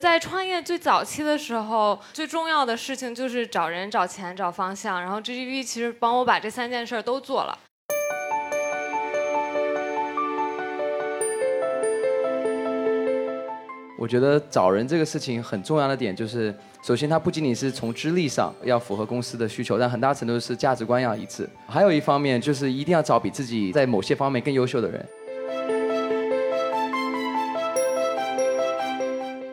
在创业最早期的时候，最重要的事情就是找人、找钱、找方向。然后 GGV 其实帮我把这三件事都做了。我觉得找人这个事情很重要的点就是，首先它不仅仅是从资历上要符合公司的需求，但很大程度是价值观要一致。还有一方面就是一定要找比自己在某些方面更优秀的人。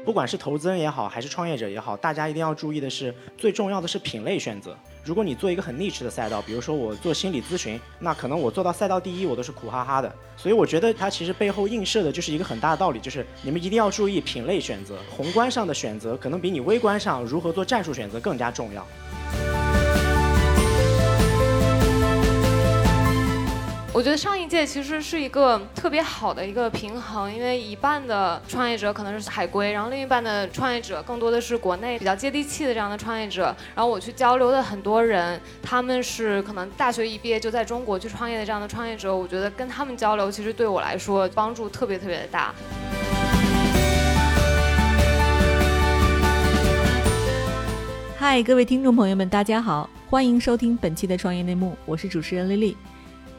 不管是投资人也好，还是创业者也好，大家一定要注意的是，最重要的是品类选择。如果你做一个很逆市的赛道，比如说我做心理咨询，那可能我做到赛道第一，我都是苦哈哈的。所以我觉得它其实背后映射的就是一个很大的道理，就是你们一定要注意品类选择，宏观上的选择可能比你微观上如何做战术选择更加重要。我觉得上一届其实是一个特别好的一个平衡，因为一半的创业者可能是海归，然后另一半的创业者更多的是国内比较接地气的这样的创业者。然后我去交流的很多人，他们是可能大学一毕业就在中国去创业的这样的创业者，我觉得跟他们交流其实对我来说帮助特别特别的大。嗨，各位听众朋友们，大家好，欢迎收听本期的创业内幕，我是主持人丽丽。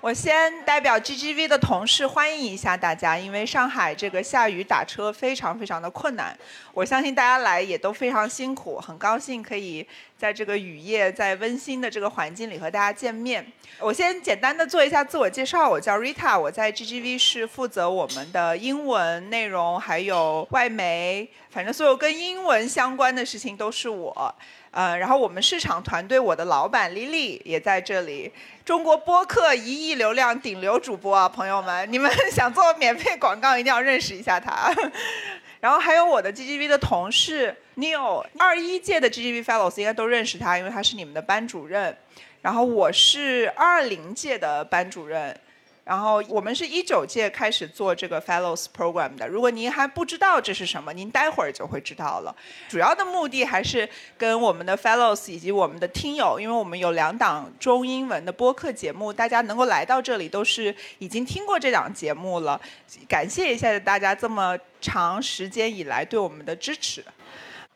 我先代表 GGV 的同事欢迎一下大家，因为上海这个下雨打车非常非常的困难，我相信大家来也都非常辛苦，很高兴可以在这个雨夜，在温馨的这个环境里和大家见面。我先简单的做一下自我介绍，我叫 Rita，我在 GGV 是负责我们的英文内容，还有外媒，反正所有跟英文相关的事情都是我。呃，然后我们市场团队，我的老板 Lily 也在这里。中国播客一亿流量顶流主播啊，朋友们，你们 想做免费广告，一定要认识一下他。然后还有我的 GGV 的同事 Neil，二一届的 GGV Fellows 应该都认识他，因为他是你们的班主任。然后我是二零届的班主任。然后我们是一九届开始做这个 Fellows Program 的。如果您还不知道这是什么，您待会儿就会知道了。主要的目的还是跟我们的 Fellows 以及我们的听友，因为我们有两档中英文的播客节目，大家能够来到这里都是已经听过这档节目了。感谢一下大家这么长时间以来对我们的支持。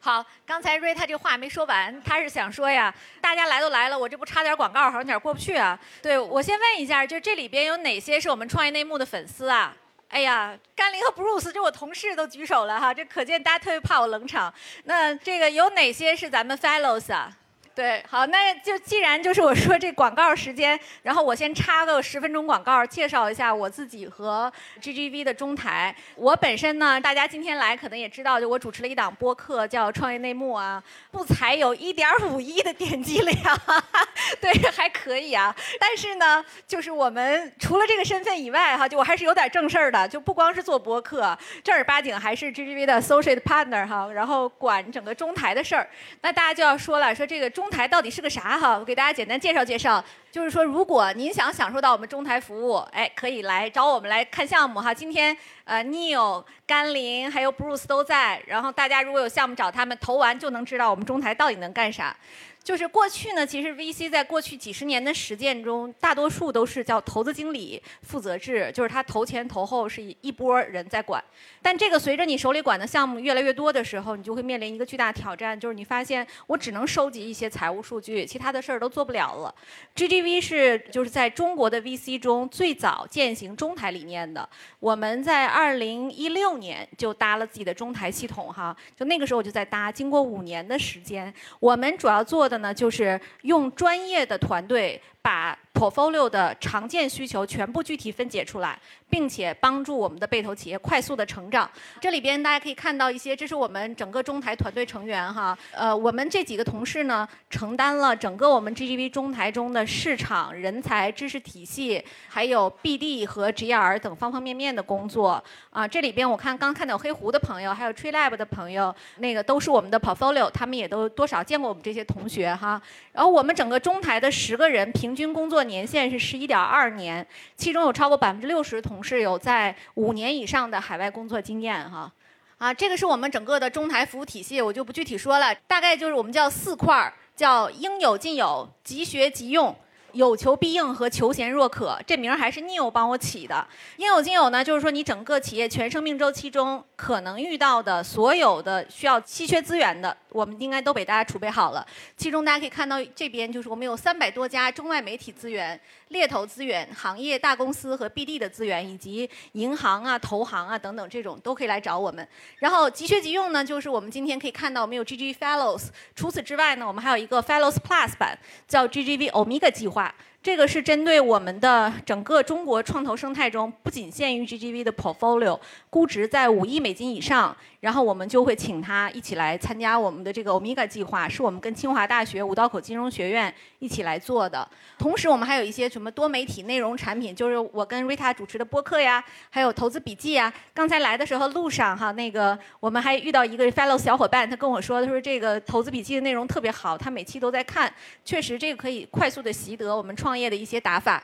好，刚才瑞他这话没说完，他是想说呀，大家来都来了，我这不插点广告，好像有点过不去啊。对我先问一下，就这里边有哪些是我们创业内幕的粉丝啊？哎呀，甘霖和 Bruce 就我同事都举手了哈，这可见大家特别怕我冷场。那这个有哪些是咱们 Fellows 啊？对，好，那就既然就是我说这广告时间，然后我先插个十分钟广告，介绍一下我自己和 GGV 的中台。我本身呢，大家今天来可能也知道，就我主持了一档播客叫《创业内幕》啊，不才有一点五亿的点击量哈哈，对，还可以啊。但是呢，就是我们除了这个身份以外哈，就我还是有点正事儿的，就不光是做播客，正儿八经还是 GGV 的 associate partner 哈，然后管整个中台的事儿。那大家就要说了，说这个中中台到底是个啥哈？我给大家简单介绍介绍。就是说，如果您想享受到我们中台服务，哎，可以来找我们来看项目哈。今天呃，Neil、甘霖还有 Bruce 都在。然后大家如果有项目找他们投完，就能知道我们中台到底能干啥。就是过去呢，其实 VC 在过去几十年的实践中，大多数都是叫投资经理负责制，就是他投前投后是一波人在管。但这个随着你手里管的项目越来越多的时候，你就会面临一个巨大挑战，就是你发现我只能收集一些财务数据，其他的事儿都做不了了。GGV 是就是在中国的 VC 中最早践行中台理念的。我们在2016年就搭了自己的中台系统哈，就那个时候我就在搭，经过五年的时间，我们主要做的。呢，就是用专业的团队把 portfolio 的常见需求全部具体分解出来，并且帮助我们的被投企业快速的成长。这里边大家可以看到一些，这是我们整个中台团队成员哈，呃，我们这几个同事呢，承担了整个我们 GGV 中台中的市场、人才、知识体系，还有 BD 和 GR 等方方面面的工作啊。这里边我看刚看到黑狐的朋友，还有 Tree Lab 的朋友，那个都是我们的 portfolio，他们也都多少见过我们这些同学哈。然后我们整个中台的十个人平均工作年限是十一点二年，其中有超过百分之六十同事有在五年以上的海外工作经验哈。啊，这个是我们整个的中台服务体系，我就不具体说了，大概就是我们叫四块儿，叫应有尽有、即学即用。有求必应和求贤若渴，这名儿还是 Neil 帮我起的。应有尽有呢，就是说你整个企业全生命周期中可能遇到的所有的需要稀缺资源的，我们应该都给大家储备好了。其中大家可以看到，这边就是我们有三百多家中外媒体资源、猎头资源、行业大公司和 BD 的资源，以及银行啊、投行啊等等这种都可以来找我们。然后即学即用呢，就是我们今天可以看到我们有 GG Fellows。除此之外呢，我们还有一个 Fellows Plus 版，叫 GGV Omega 计划。这个是针对我们的整个中国创投生态中，不仅限于 GGV 的 portfolio，估值在五亿美金以上，然后我们就会请他一起来参加我们的这个 Omega 计划，是我们跟清华大学五道口金融学院一起来做的。同时，我们还有一些什么多媒体内容产品，就是我跟 Rita 主持的播客呀，还有投资笔记呀。刚才来的时候路上哈，那个我们还遇到一个 fellow 小伙伴，他跟我说，他说这个投资笔记的内容特别好，他每期都在看。确实，这个可以快速的习得我们创业的一些打法。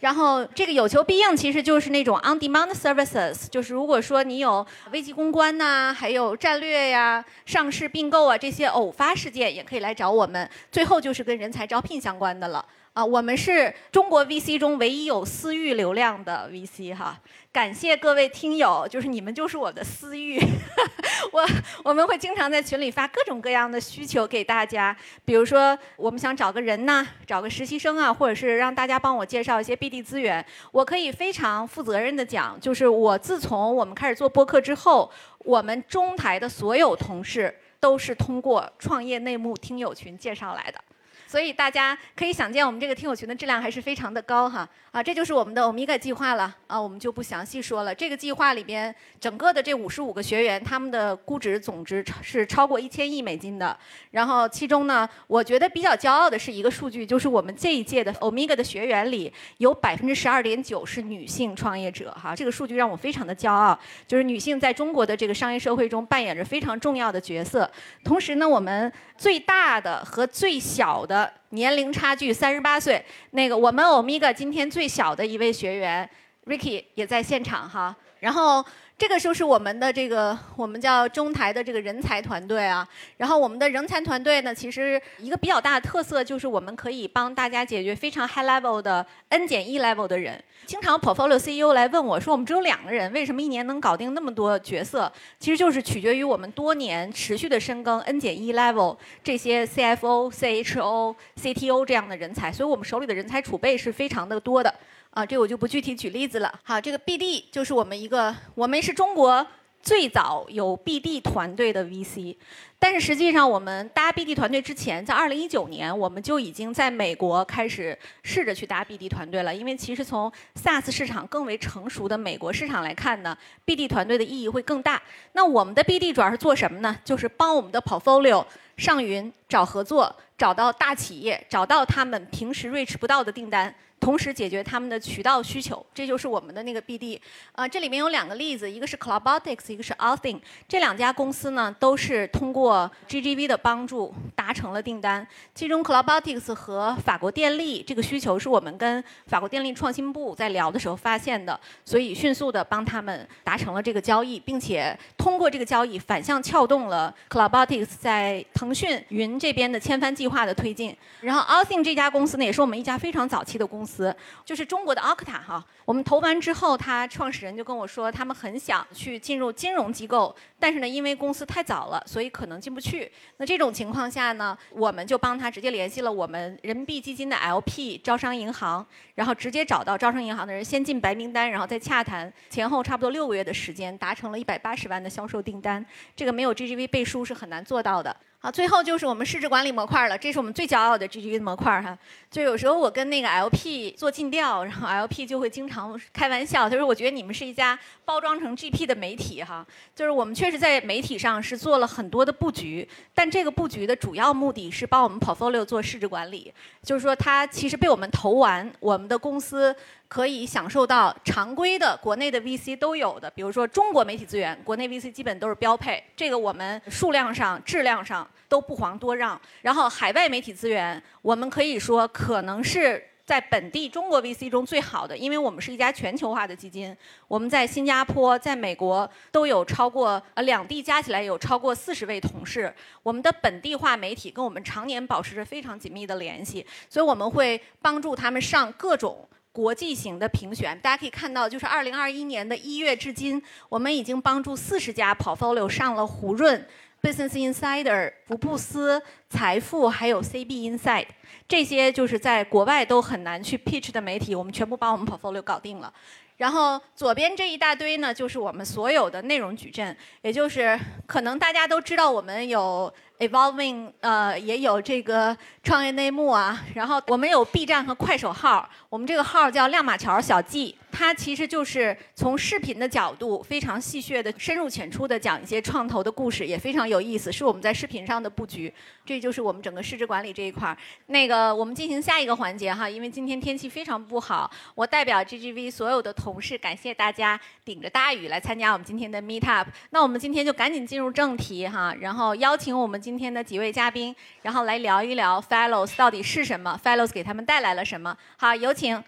然后这个有求必应，其实就是那种 on-demand services，就是如果说你有危机公关呐，还有战略呀、上市并购啊这些偶发事件，也可以来找我们。最后就是跟人才招聘相关的了。啊，我们是中国 VC 中唯一有私域流量的 VC 哈，感谢各位听友，就是你们就是我的私域，我我们会经常在群里发各种各样的需求给大家，比如说我们想找个人呐，找个实习生啊，或者是让大家帮我介绍一些 BD 资源，我可以非常负责任的讲，就是我自从我们开始做播客之后，我们中台的所有同事都是通过创业内幕听友群介绍来的。所以大家可以想见，我们这个听友群的质量还是非常的高哈。啊，这就是我们的欧米伽计划了啊，我们就不详细说了。这个计划里边，整个的这五十五个学员，他们的估值总值是超过一千亿美金的。然后其中呢，我觉得比较骄傲的是一个数据，就是我们这一届的欧米伽的学员里，有百分之十二点九是女性创业者哈，这个数据让我非常的骄傲。就是女性在中国的这个商业社会中扮演着非常重要的角色。同时呢，我们最大的和最小的。年龄差距三十八岁，那个我们欧米伽今天最小的一位学员 Ricky 也在现场哈，然后。这个就是我们的这个我们叫中台的这个人才团队啊，然后我们的人才团队呢，其实一个比较大的特色就是我们可以帮大家解决非常 high level 的 N 减一 level 的人。经常 portfolio CEO 来问我说，我们只有两个人，为什么一年能搞定那么多角色？其实就是取决于我们多年持续的深耕 N 减一 level 这些 CFO、CHO、CTO 这样的人才，所以我们手里的人才储备是非常的多的。啊，这我就不具体举例子了。好，这个 BD 就是我们一个，我们是中国最早有 BD 团队的 VC。但是实际上，我们搭 BD 团队之前，在2019年，我们就已经在美国开始试着去搭 BD 团队了。因为其实从 SaaS 市场更为成熟的美国市场来看呢，BD 团队的意义会更大。那我们的 BD 主要是做什么呢？就是帮我们的 Portfolio 上云找合作，找到大企业，找到他们平时 reach 不到的订单。同时解决他们的渠道需求，这就是我们的那个 BD。啊，这里面有两个例子，一个是 Cloudotics，一个是 Althing。这两家公司呢，都是通过 GGV 的帮助达成了订单。其中 Cloudotics 和法国电力这个需求是我们跟法国电力创新部在聊的时候发现的，所以迅速的帮他们达成了这个交易，并且通过这个交易反向撬动了 Cloudotics 在腾讯云这边的千帆计划的推进。然后 Althing 这家公司呢，也是我们一家非常早期的公司。词就是中国的 Okta 哈，我们投完之后，他创始人就跟我说，他们很想去进入金融机构，但是呢，因为公司太早了，所以可能进不去。那这种情况下呢，我们就帮他直接联系了我们人民币基金的 LP 招商银行，然后直接找到招商银行的人，先进白名单，然后再洽谈，前后差不多六个月的时间，达成了一百八十万的销售订单。这个没有 GGV 背书是很难做到的。好，最后就是我们市值管理模块了，这是我们最骄傲的 GGV 的模块哈。就有时候我跟那个 LP 做尽调，然后 LP 就会经常开玩笑，他说：“我觉得你们是一家包装成 GP 的媒体哈。”就是我们确实在媒体上是做了很多的布局，但这个布局的主要目的是帮我们 portfolio 做市值管理，就是说它其实被我们投完，我们的公司。可以享受到常规的国内的 VC 都有的，比如说中国媒体资源，国内 VC 基本都是标配，这个我们数量上、质量上都不遑多让。然后海外媒体资源，我们可以说可能是在本地中国 VC 中最好的，因为我们是一家全球化的基金，我们在新加坡、在美国都有超过呃两地加起来有超过四十位同事，我们的本地化媒体跟我们常年保持着非常紧密的联系，所以我们会帮助他们上各种。国际型的评选，大家可以看到，就是二零二一年的一月至今，我们已经帮助四十家 portfolio 上了胡润、Business Insider、福布斯、财富，还有 CB Inside，这些就是在国外都很难去 pitch 的媒体，我们全部把我们 portfolio 搞定了。然后左边这一大堆呢，就是我们所有的内容矩阵，也就是可能大家都知道我们有。Evolving，呃，也有这个创业内幕啊，然后我们有 B 站和快手号，我们这个号叫亮马桥小记，它其实就是从视频的角度非常戏谑的、深入浅出的讲一些创投的故事，也非常有意思，是我们在视频上的布局。这就是我们整个市值管理这一块儿。那个，我们进行下一个环节哈，因为今天天气非常不好，我代表 GGV 所有的同事感谢大家顶着大雨来参加我们今天的 Meet Up。那我们今天就赶紧进入正题哈，然后邀请我们今今天的几位嘉宾，然后来聊一聊 Fellows 到底是什么，Fellows 给他们带来了什么。好，有请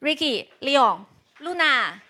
Ricky、Leon、露娜。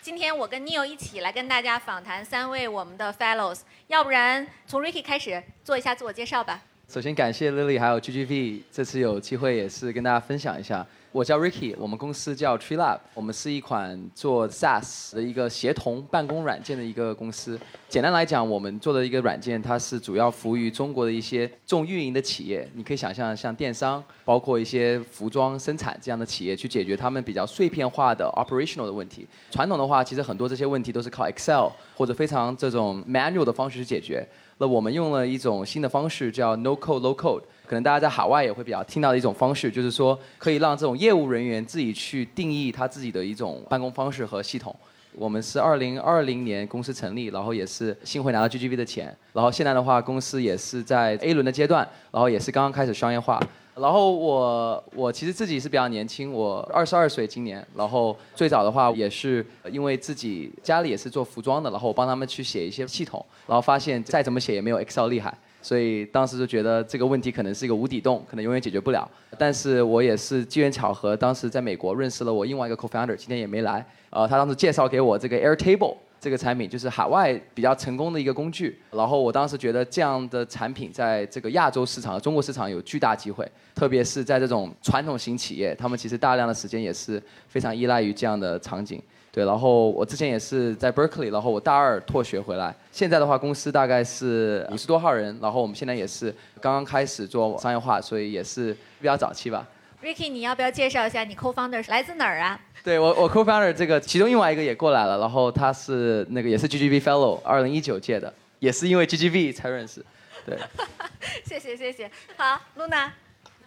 今天我跟 Neil 一起来跟大家访谈三位我们的 Fellows，要不然从 Ricky 开始做一下自我介绍吧。首先感谢 Lily 还有 GGV，这次有机会也是跟大家分享一下。我叫 Ricky，我们公司叫 Tree Lab，我们是一款做 SaaS 的一个协同办公软件的一个公司。简单来讲，我们做的一个软件，它是主要服务于中国的一些重运营的企业。你可以想象，像电商，包括一些服装生产这样的企业，去解决他们比较碎片化的 operational 的问题。传统的话，其实很多这些问题都是靠 Excel 或者非常这种 manual 的方式去解决。那我们用了一种新的方式，叫 No Code Low Code。可能大家在海外也会比较听到的一种方式，就是说可以让这种业务人员自己去定义他自己的一种办公方式和系统。我们是二零二零年公司成立，然后也是幸会拿到 GGV 的钱，然后现在的话公司也是在 A 轮的阶段，然后也是刚刚开始商业化。然后我我其实自己是比较年轻，我二十二岁今年，然后最早的话也是因为自己家里也是做服装的，然后我帮他们去写一些系统，然后发现再怎么写也没有 Excel 厉害。所以当时就觉得这个问题可能是一个无底洞，可能永远解决不了。但是我也是机缘巧合，当时在美国认识了我另外一个 co-founder，今天也没来。呃，他当时介绍给我这个 Airtable 这个产品，就是海外比较成功的一个工具。然后我当时觉得这样的产品在这个亚洲市场和、中国市场有巨大机会，特别是在这种传统型企业，他们其实大量的时间也是非常依赖于这样的场景。对，然后我之前也是在 Berkeley，然后我大二辍学回来。现在的话，公司大概是五十多号人，然后我们现在也是刚刚开始做商业化，所以也是比较早期吧。Ricky，你要不要介绍一下你 co-founder 来自哪儿啊？对我，我 co-founder 这个其中另外一个也过来了，然后他是那个也是 GGV Fellow，二零一九届的，也是因为 GGV 才认识。对。谢谢谢谢。好，Luna。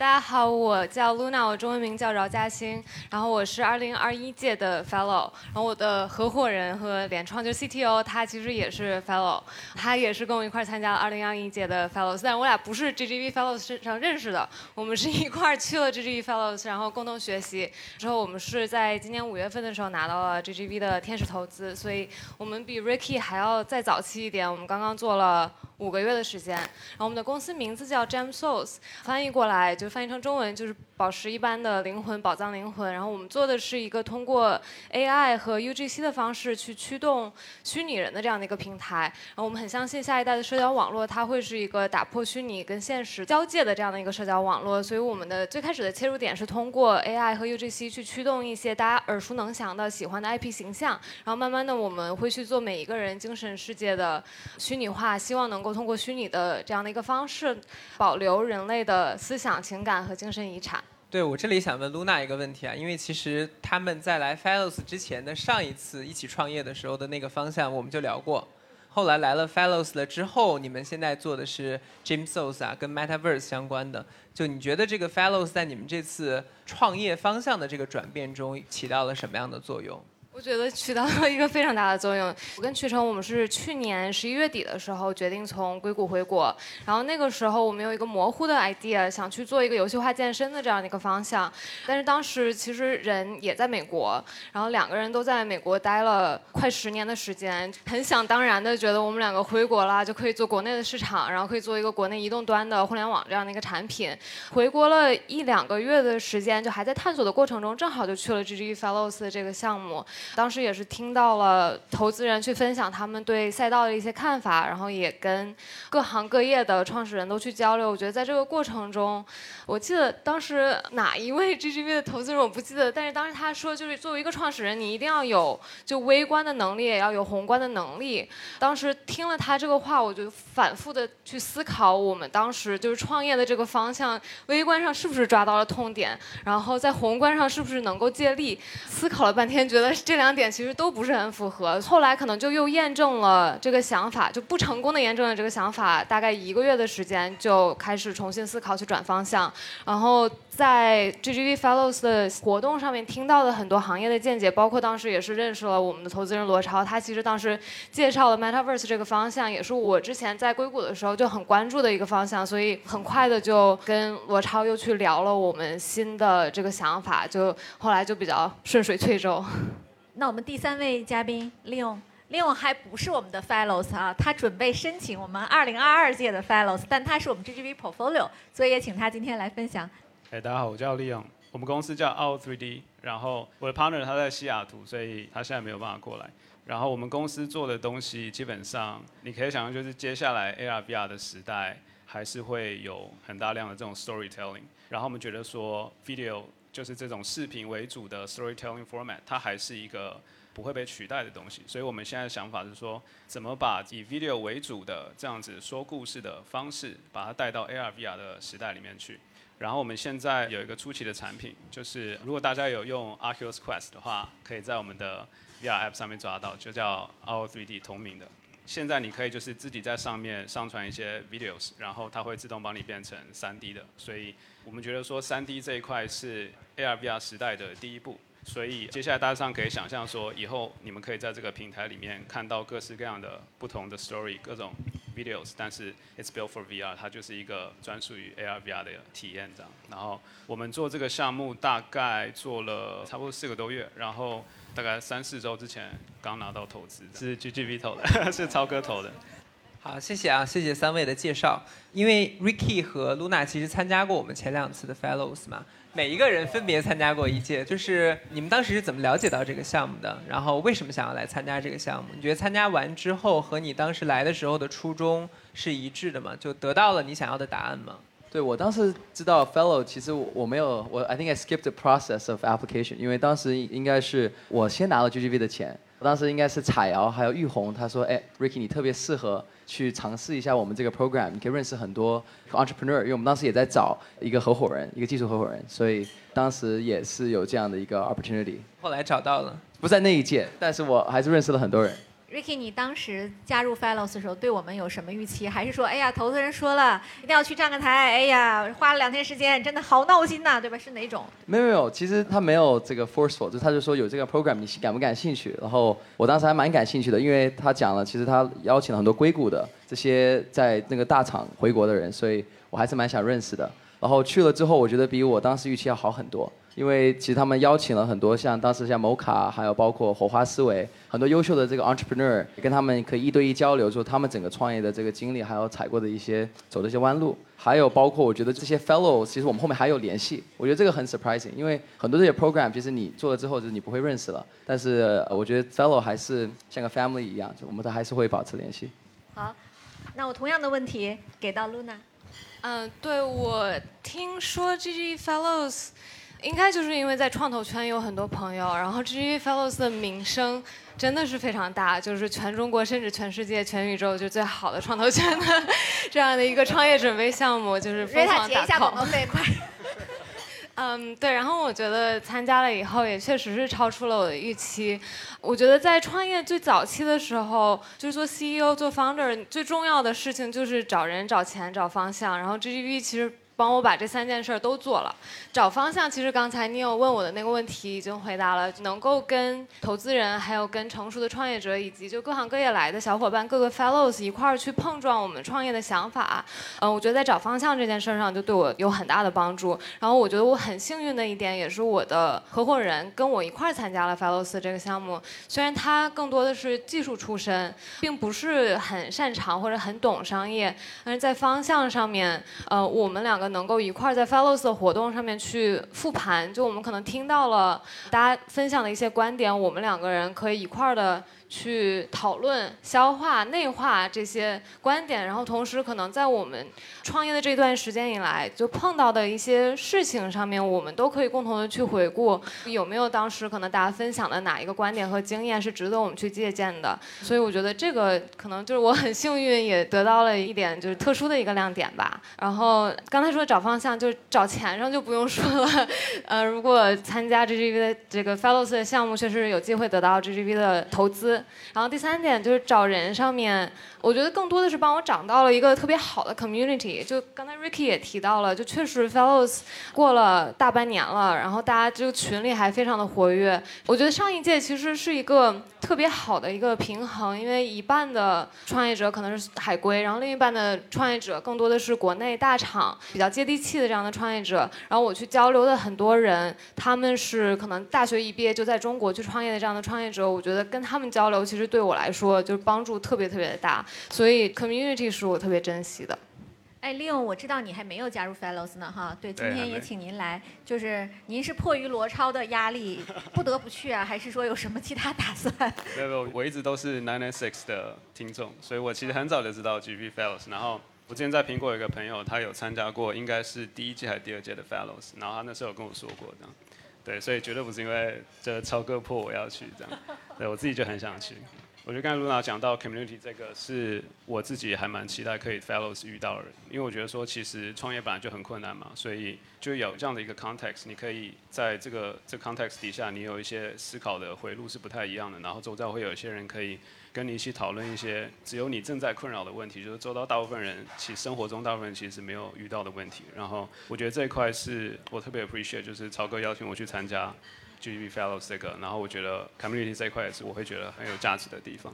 大家好，我叫 Luna，我中文名叫饶嘉欣，然后我是二零二一届的 Fellow，然后我的合伙人和联创就是 CTO，他其实也是 Fellow，他也是跟我一块参加了二零二一届的 Fellows，但我俩不是 GGV Fellows 身上认识的，我们是一块去了 GGV Fellows，然后共同学习，之后我们是在今年五月份的时候拿到了 GGV 的天使投资，所以我们比 Ricky 还要再早期一点，我们刚刚做了。五个月的时间，然后我们的公司名字叫 Jam Souls，翻译过来就翻译成中文就是宝石一般的灵魂，宝藏灵魂。然后我们做的是一个通过 AI 和 UGC 的方式去驱动虚拟人的这样的一个平台。然后我们很相信下一代的社交网络，它会是一个打破虚拟跟现实交界的这样的一个社交网络。所以我们的最开始的切入点是通过 AI 和 UGC 去驱动一些大家耳熟能详的喜欢的 IP 形象。然后慢慢的我们会去做每一个人精神世界的虚拟化，希望能够。通过虚拟的这样的一个方式，保留人类的思想、情感和精神遗产。对我这里想问露娜一个问题啊，因为其实他们在来 Fellows 之前的上一次一起创业的时候的那个方向，我们就聊过，后来来了 Fellows 了之后，你们现在做的是 Jim Souls 啊，跟 Metaverse 相关的。就你觉得这个 Fellows 在你们这次创业方向的这个转变中起到了什么样的作用？我觉得起到了一个非常大的作用。我跟曲成，我们是去年十一月底的时候决定从硅谷回国，然后那个时候我们有一个模糊的 idea，想去做一个游戏化健身的这样的一个方向。但是当时其实人也在美国，然后两个人都在美国待了快十年的时间，很想当然的觉得我们两个回国了就可以做国内的市场，然后可以做一个国内移动端的互联网这样的一个产品。回国了一两个月的时间，就还在探索的过程中，正好就去了 GG Fellows 的这个项目。当时也是听到了投资人去分享他们对赛道的一些看法，然后也跟各行各业的创始人都去交流。我觉得在这个过程中，我记得当时哪一位 GGV 的投资人我不记得，但是当时他说，就是作为一个创始人，你一定要有就微观的能力，也要有宏观的能力。当时听了他这个话，我就反复的去思考，我们当时就是创业的这个方向，微观上是不是抓到了痛点，然后在宏观上是不是能够借力。思考了半天，觉得这两点其实都不是很符合。后来可能就又验证了这个想法，就不成功的验证了这个想法。大概一个月的时间，就开始重新思考去转方向。然后在 GGV Fellows 的活动上面听到的很多行业的见解，包括当时也是认识了我们的投资人罗超，他其实当时介绍了 Metaverse 这个方向，也是我之前在硅谷的时候就很关注的一个方向。所以很快的就跟罗超又去聊了我们新的这个想法，就后来就比较顺水推舟。那我们第三位嘉宾利用利用还不是我们的 Fellows 啊，他准备申请我们2022届的 Fellows，但他是我们 GGV Portfolio，所以也请他今天来分享。哎，大家好，我叫利用，我们公司叫 Out 3D，然后我的 partner 他在西雅图，所以他现在没有办法过来。然后我们公司做的东西基本上你可以想象，就是接下来 AR VR 的时代还是会有很大量的这种 storytelling。然后我们觉得说 video 就是这种视频为主的 storytelling format，它还是一个不会被取代的东西。所以我们现在的想法是说，怎么把以 video 为主的这样子说故事的方式，把它带到 AR VR 的时代里面去。然后我们现在有一个初期的产品，就是如果大家有用 Oculus Quest 的话，可以在我们的 VR App 上面抓到，就叫 Our 3D 同名的。现在你可以就是自己在上面上传一些 videos，然后它会自动帮你变成 3D 的。所以我们觉得说 3D 这一块是 AR VR 时代的第一步。所以接下来大家上可以想象说，以后你们可以在这个平台里面看到各式各样的不同的 story，各种 videos，但是 it's built for VR，它就是一个专属于 AR VR 的体验这样。然后我们做这个项目大概做了差不多四个多月，然后大概三四周之前刚拿到投资，是 GGV 投的，是超哥投的。好，谢谢啊，谢谢三位的介绍。因为 Ricky 和 Luna 其实参加过我们前两次的 Fellows 嘛。每一个人分别参加过一届，就是你们当时是怎么了解到这个项目的？然后为什么想要来参加这个项目？你觉得参加完之后和你当时来的时候的初衷是一致的吗？就得到了你想要的答案吗？对我当时知道 fellow，其实我没有我 I think I skipped the process of application，因为当时应该是我先拿了 GGV 的钱，当时应该是彩瑶还有玉红，他说哎 Ricky 你特别适合去尝试一下我们这个 program，你可以认识很多 entrepreneur，因为我们当时也在找一个合伙人，一个技术合伙人，所以当时也是有这样的一个 opportunity。后来找到了，不在那一届，但是我还是认识了很多人。Ricky，你当时加入 Fellows 的时候，对我们有什么预期？还是说，哎呀，投资人说了，一定要去站个台，哎呀，花了两天时间，真的好闹心呐，对吧？是哪种？没有没有，其实他没有这个 forceful，就他就说有这个 program，你感不感兴趣？然后我当时还蛮感兴趣的，因为他讲了，其实他邀请了很多硅谷的这些在那个大厂回国的人，所以我还是蛮想认识的。然后去了之后，我觉得比我当时预期要好很多。因为其实他们邀请了很多像当时像某卡，还有包括火花思维，很多优秀的这个 entrepreneur，跟他们可以一对一交流，说他们整个创业的这个经历，还有踩过的一些走的一些弯路，还有包括我觉得这些 fellow，其实我们后面还有联系，我觉得这个很 surprising，因为很多这些 program，其实你做了之后就是你不会认识了，但是我觉得 fellow 还是像个 family 一样，就我们都还是会保持联系。好，那我同样的问题给到 Luna。嗯，对我听说 GG Fellows。应该就是因为在创投圈有很多朋友，然后 GG Fellows 的名声真的是非常大，就是全中国甚至全世界、全宇宙就最好的创投圈的这样的一个创业准备项目，就是疯狂打 call。嗯，对，然后我觉得参加了以后，也确实是超出了我的预期。我觉得在创业最早期的时候，就是做 CEO、做 founder，最重要的事情就是找人、找钱、找方向。然后 GGV 其实。帮我把这三件事儿都做了，找方向。其实刚才你有问我的那个问题已经回答了，能够跟投资人，还有跟成熟的创业者，以及就各行各业来的小伙伴，各个 fellows 一块儿去碰撞我们创业的想法。嗯，我觉得在找方向这件事上就对我有很大的帮助。然后我觉得我很幸运的一点，也是我的合伙人跟我一块儿参加了 fellows 这个项目。虽然他更多的是技术出身，并不是很擅长或者很懂商业，但是在方向上面，呃，我们两个。能够一块在 Fellows 的活动上面去复盘，就我们可能听到了大家分享的一些观点，我们两个人可以一块的。去讨论、消化、内化这些观点，然后同时可能在我们创业的这段时间以来，就碰到的一些事情上面，我们都可以共同的去回顾，有没有当时可能大家分享的哪一个观点和经验是值得我们去借鉴的。所以我觉得这个可能就是我很幸运，也得到了一点就是特殊的一个亮点吧。然后刚才说找方向，就找钱上就不用说了。呃，如果参加 GGV 的这个 Fellows 的项目，确实有机会得到 GGV 的投资。然后第三点就是找人上面。我觉得更多的是帮我找到了一个特别好的 community。就刚才 Ricky 也提到了，就确实 Fellows 过了大半年了，然后大家这个群里还非常的活跃。我觉得上一届其实是一个特别好的一个平衡，因为一半的创业者可能是海归，然后另一半的创业者更多的是国内大厂比较接地气的这样的创业者。然后我去交流的很多人，他们是可能大学一毕业就在中国去创业的这样的创业者。我觉得跟他们交流，其实对我来说就是帮助特别特别的大。所以 community 是我特别珍惜的。哎，Leon，我知道你还没有加入 Fellows 呢，哈，对，今天也请您来，就是您是迫于罗超的压力不得不去啊，还是说有什么其他打算？没有，没有，我一直都是 Nine and Six 的听众，所以我其实很早就知道 GB Fellows。然后我之前在苹果有一个朋友，他有参加过，应该是第一届还是第二届的 Fellows，然后他那时候有跟我说过这样，对，所以绝对不是因为这超哥迫我要去这样，对我自己就很想去。我觉得刚才露娜讲到 community 这个是我自己还蛮期待可以 fellows 遇到的人，因为我觉得说其实创业本来就很困难嘛，所以就有这样的一个 context，你可以在这个这 context 底下，你有一些思考的回路是不太一样的，然后周遭会有一些人可以跟你一起讨论一些只有你正在困扰的问题，就是周遭大部分人其生活中大部分人其实没有遇到的问题。然后我觉得这一块是我特别 appreciate，就是超哥邀请我去参加。GB Fellows 这个，然后我觉得 Community 这一块也是我会觉得很有价值的地方。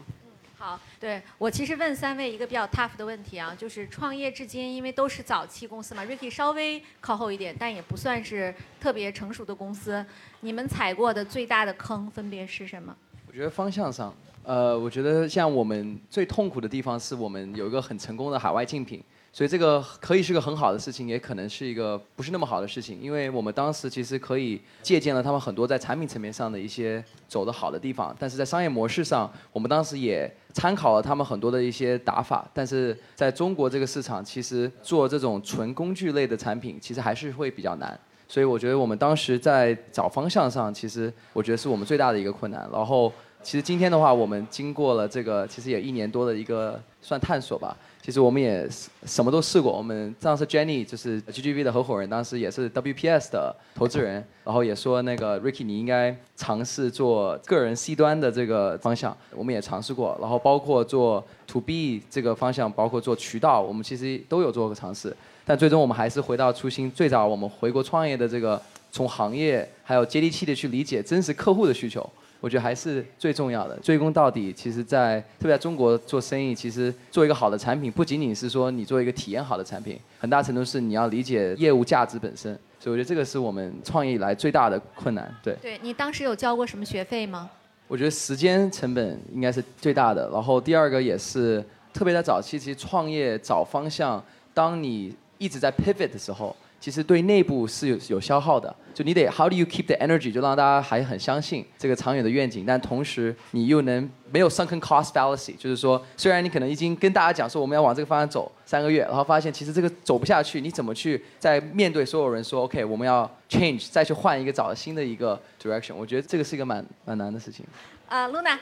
好，对我其实问三位一个比较 tough 的问题啊，就是创业至今，因为都是早期公司嘛，Ricky 稍微靠后一点，但也不算是特别成熟的公司。你们踩过的最大的坑分别是什么？我觉得方向上，呃，我觉得像我们最痛苦的地方是我们有一个很成功的海外竞品。所以这个可以是个很好的事情，也可能是一个不是那么好的事情，因为我们当时其实可以借鉴了他们很多在产品层面上的一些走得好的地方，但是在商业模式上，我们当时也参考了他们很多的一些打法，但是在中国这个市场，其实做这种纯工具类的产品，其实还是会比较难。所以我觉得我们当时在找方向上，其实我觉得是我们最大的一个困难。然后，其实今天的话，我们经过了这个其实也一年多的一个算探索吧。其实我们也什么都试过。我们当时 Jenny 就是 GGV 的合伙人，当时也是 WPS 的投资人，然后也说那个 Ricky 你应该尝试做个人 C 端的这个方向。我们也尝试过，然后包括做 To B 这个方向，包括做渠道，我们其实都有做过尝试。但最终我们还是回到初心，最早我们回国创业的这个，从行业还有接地气的去理解真实客户的需求。我觉得还是最重要的，追根到底。其实，在特别在中国做生意，其实做一个好的产品，不仅仅是说你做一个体验好的产品，很大程度是你要理解业务价值本身。所以，我觉得这个是我们创业以来最大的困难。对。对你当时有交过什么学费吗？我觉得时间成本应该是最大的。然后第二个也是，特别在早期，其实创业找方向，当你一直在 pivot 的时候。其实对内部是有有消耗的，就你得 How do you keep the energy，就让大家还很相信这个长远的愿景，但同时你又能没有 sunken cost fallacy，就是说虽然你可能已经跟大家讲说我们要往这个方向走三个月，然后发现其实这个走不下去，你怎么去在面对所有人说 OK 我们要 change，再去换一个找新的一个 direction？我觉得这个是一个蛮蛮难的事情。啊，Luna。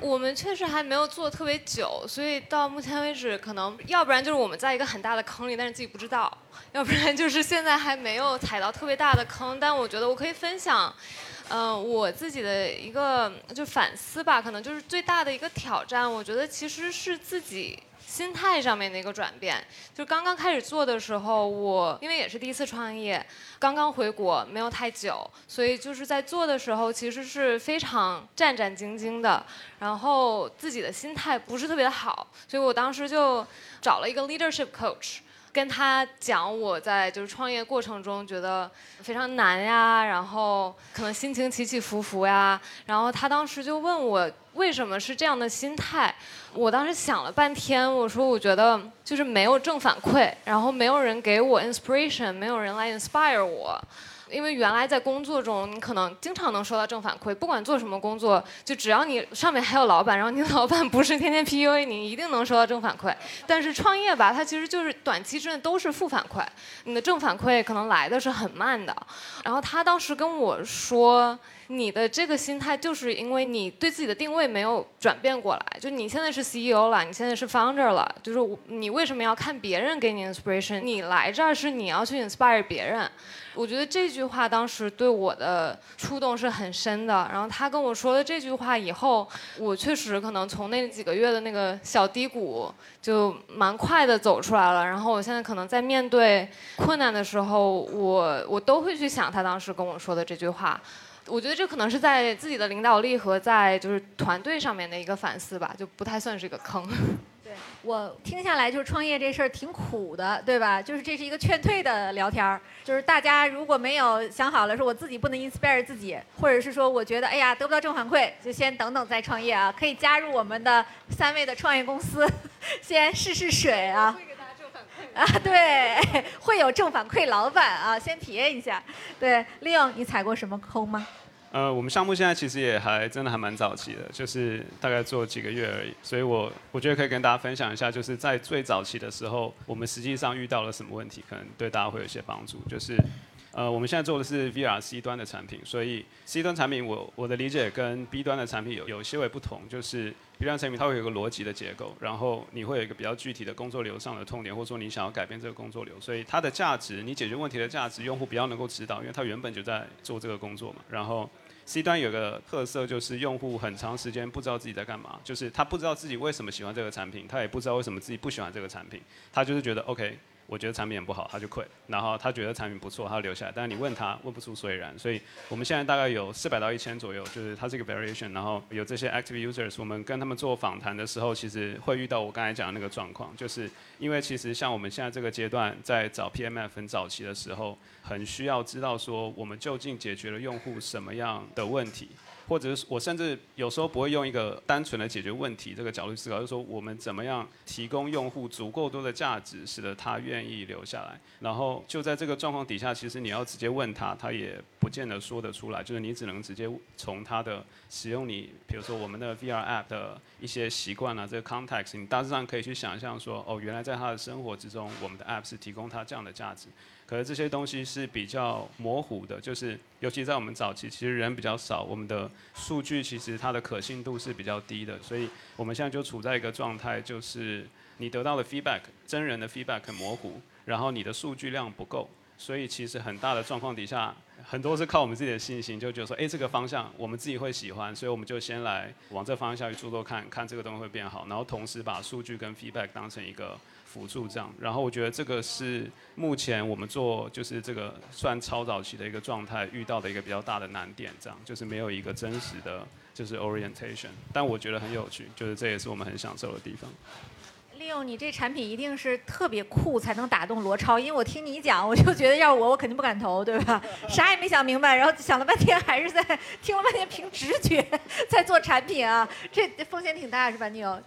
我们确实还没有做特别久，所以到目前为止，可能要不然就是我们在一个很大的坑里，但是自己不知道；要不然就是现在还没有踩到特别大的坑。但我觉得我可以分享，嗯，我自己的一个就反思吧，可能就是最大的一个挑战，我觉得其实是自己。心态上面的一个转变，就刚刚开始做的时候，我因为也是第一次创业，刚刚回国没有太久，所以就是在做的时候其实是非常战战兢兢的，然后自己的心态不是特别好，所以我当时就找了一个 leadership coach。跟他讲我在就是创业过程中觉得非常难呀，然后可能心情起起伏伏呀，然后他当时就问我为什么是这样的心态，我当时想了半天，我说我觉得就是没有正反馈，然后没有人给我 inspiration，没有人来 inspire 我。因为原来在工作中，你可能经常能收到正反馈，不管做什么工作，就只要你上面还有老板，然后你老板不是天天 PUA 你，一定能收到正反馈。但是创业吧，它其实就是短期之内都是负反馈，你的正反馈可能来的是很慢的。然后他当时跟我说。你的这个心态，就是因为你对自己的定位没有转变过来。就你现在是 CEO 了，你现在是 founder 了，就是你为什么要看别人给你 inspiration？你来这儿是你要去 inspire 别人。我觉得这句话当时对我的触动是很深的。然后他跟我说了这句话以后，我确实可能从那几个月的那个小低谷就蛮快的走出来了。然后我现在可能在面对困难的时候，我我都会去想他当时跟我说的这句话。我觉得这可能是在自己的领导力和在就是团队上面的一个反思吧，就不太算是一个坑。对我听下来就是创业这事儿挺苦的，对吧？就是这是一个劝退的聊天儿，就是大家如果没有想好了说我自己不能 inspire 自己，或者是说我觉得哎呀得不到正反馈，就先等等再创业啊，可以加入我们的三位的创业公司，先试试水啊。啊，对，会有正反馈，老板啊，先体验一下。对，Leon，你踩过什么坑吗？呃，我们项目现在其实也还真的还蛮早期的，就是大概做几个月而已，所以我我觉得可以跟大家分享一下，就是在最早期的时候，我们实际上遇到了什么问题，可能对大家会有一些帮助，就是。呃，我们现在做的是 VR C 端的产品，所以 C 端产品我我的理解跟 B 端的产品有有些微不同，就是 B 端产品它会有一个逻辑的结构，然后你会有一个比较具体的工作流上的痛点，或者说你想要改变这个工作流，所以它的价值，你解决问题的价值，用户比较能够知道，因为它原本就在做这个工作嘛。然后 C 端有个特色就是用户很长时间不知道自己在干嘛，就是他不知道自己为什么喜欢这个产品，他也不知道为什么自己不喜欢这个产品，他就是觉得 OK。我觉得产品也不好，他就 quit。然后他觉得产品不错，他留下来。但是你问他，问不出所以然。所以我们现在大概有四百到一千左右，就是它是一个 variation。然后有这些 active users，我们跟他们做访谈的时候，其实会遇到我刚才讲的那个状况，就是因为其实像我们现在这个阶段在找 PMF 很早期的时候，很需要知道说我们究竟解决了用户什么样的问题。或者是我甚至有时候不会用一个单纯的解决问题这个角度思考，就是说我们怎么样提供用户足够多的价值，使得他愿意留下来。然后就在这个状况底下，其实你要直接问他，他也不见得说得出来。就是你只能直接从他的使用你，比如说我们的 VR app 的一些习惯啊，这个 context，你大致上可以去想象说，哦，原来在他的生活之中，我们的 app 是提供他这样的价值。可是这些东西是比较模糊的，就是尤其在我们早期，其实人比较少，我们的数据其实它的可信度是比较低的，所以我们现在就处在一个状态，就是你得到的 feedback，真人的 feedback 很模糊，然后你的数据量不够，所以其实很大的状况底下，很多是靠我们自己的信心，就觉得说，哎，这个方向我们自己会喜欢，所以我们就先来往这方向去做做看，看这个东西会变好，然后同时把数据跟 feedback 当成一个。辅助这样，然后我觉得这个是目前我们做就是这个算超早期的一个状态遇到的一个比较大的难点，这样就是没有一个真实的就是 orientation，但我觉得很有趣，就是这也是我们很享受的地方。利用你这产品一定是特别酷才能打动罗超，因为我听你讲，我就觉得要是我我肯定不敢投，对吧？啥也没想明白，然后想了半天还是在听了半天凭直觉在做产品啊，这风险挺大是吧，你有？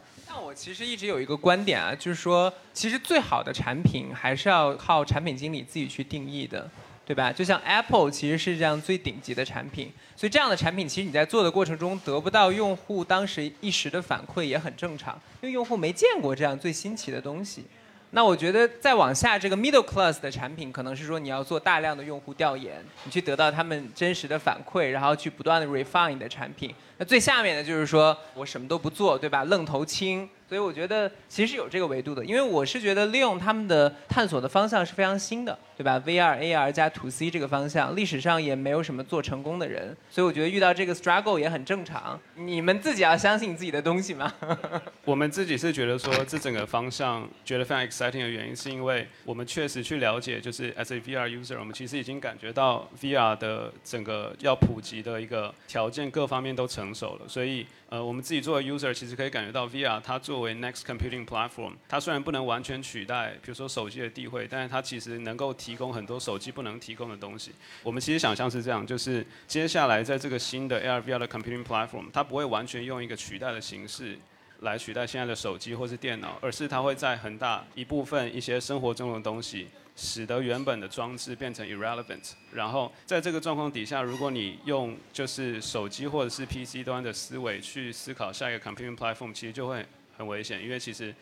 我其实一直有一个观点啊，就是说，其实最好的产品还是要靠产品经理自己去定义的，对吧？就像 Apple 其实是这样最顶级的产品，所以这样的产品其实你在做的过程中得不到用户当时一时的反馈也很正常，因为用户没见过这样最新奇的东西。那我觉得再往下这个 middle class 的产品，可能是说你要做大量的用户调研，你去得到他们真实的反馈，然后去不断的 refine 你的产品。那最下面的就是说我什么都不做，对吧？愣头青。所以我觉得其实有这个维度的，因为我是觉得利用他们的探索的方向是非常新的，对吧？VR、AR 加 To C 这个方向，历史上也没有什么做成功的人，所以我觉得遇到这个 struggle 也很正常。你们自己要相信自己的东西嘛。我们自己是觉得说这整个方向觉得非常 exciting 的原因，是因为我们确实去了解，就是 as a VR user，我们其实已经感觉到 VR 的整个要普及的一个条件各方面都成成熟了，所以。呃，我们自己作为 user，其实可以感觉到 VR 它作为 next computing platform，它虽然不能完全取代，比如说手机的地位，但是它其实能够提供很多手机不能提供的东西。我们其实想象是这样，就是接下来在这个新的 AR VR 的 computing platform，它不会完全用一个取代的形式来取代现在的手机或是电脑，而是它会在很大一部分一些生活中的东西。使得原本的装置变成 irrelevant，然后在这个状况底下，如果你用就是手机或者是 PC 端的思维去思考下一个 computing platform，其实就会很危险，因为其实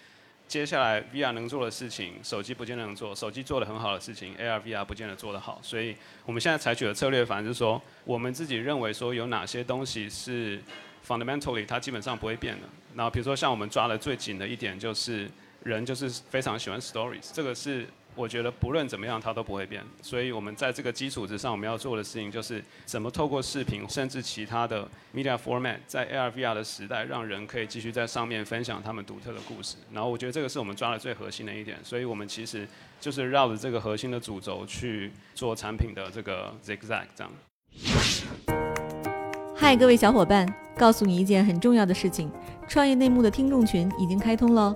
接下来 VR 能做的事情，手机不见得能做；手机做的很好的事情，AR VR 不见得做得好。所以我们现在采取的策略，反正就是说，我们自己认为说有哪些东西是 fundamentally 它基本上不会变的。然后比如说像我们抓的最紧的一点，就是人就是非常喜欢 stories，这个是。我觉得不论怎么样，它都不会变。所以我们在这个基础之上，我们要做的事情就是怎么透过视频，甚至其他的 media format，在 AR VR 的时代，让人可以继续在上面分享他们独特的故事。然后我觉得这个是我们抓的最核心的一点。所以我们其实就是绕着这个核心的主轴去做产品的这个 zigzag 这样。嗨，各位小伙伴，告诉你一件很重要的事情：创业内幕的听众群已经开通了。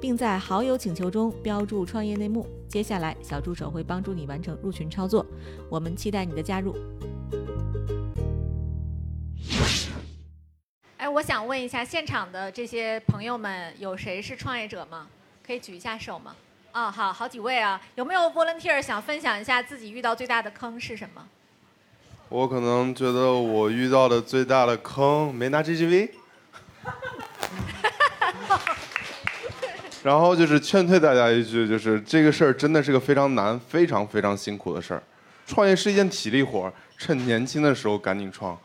并在好友请求中标注“创业内幕”。接下来，小助手会帮助你完成入群操作。我们期待你的加入。哎，我想问一下，现场的这些朋友们，有谁是创业者吗？可以举一下手吗？啊，好好几位啊。有没有 volunteer 想分享一下自己遇到最大的坑是什么？我可能觉得我遇到的最大的坑没拿 GGV。然后就是劝退大家一句，就是这个事儿真的是个非常难、非常非常辛苦的事儿。创业是一件体力活儿，趁年轻的时候赶紧创，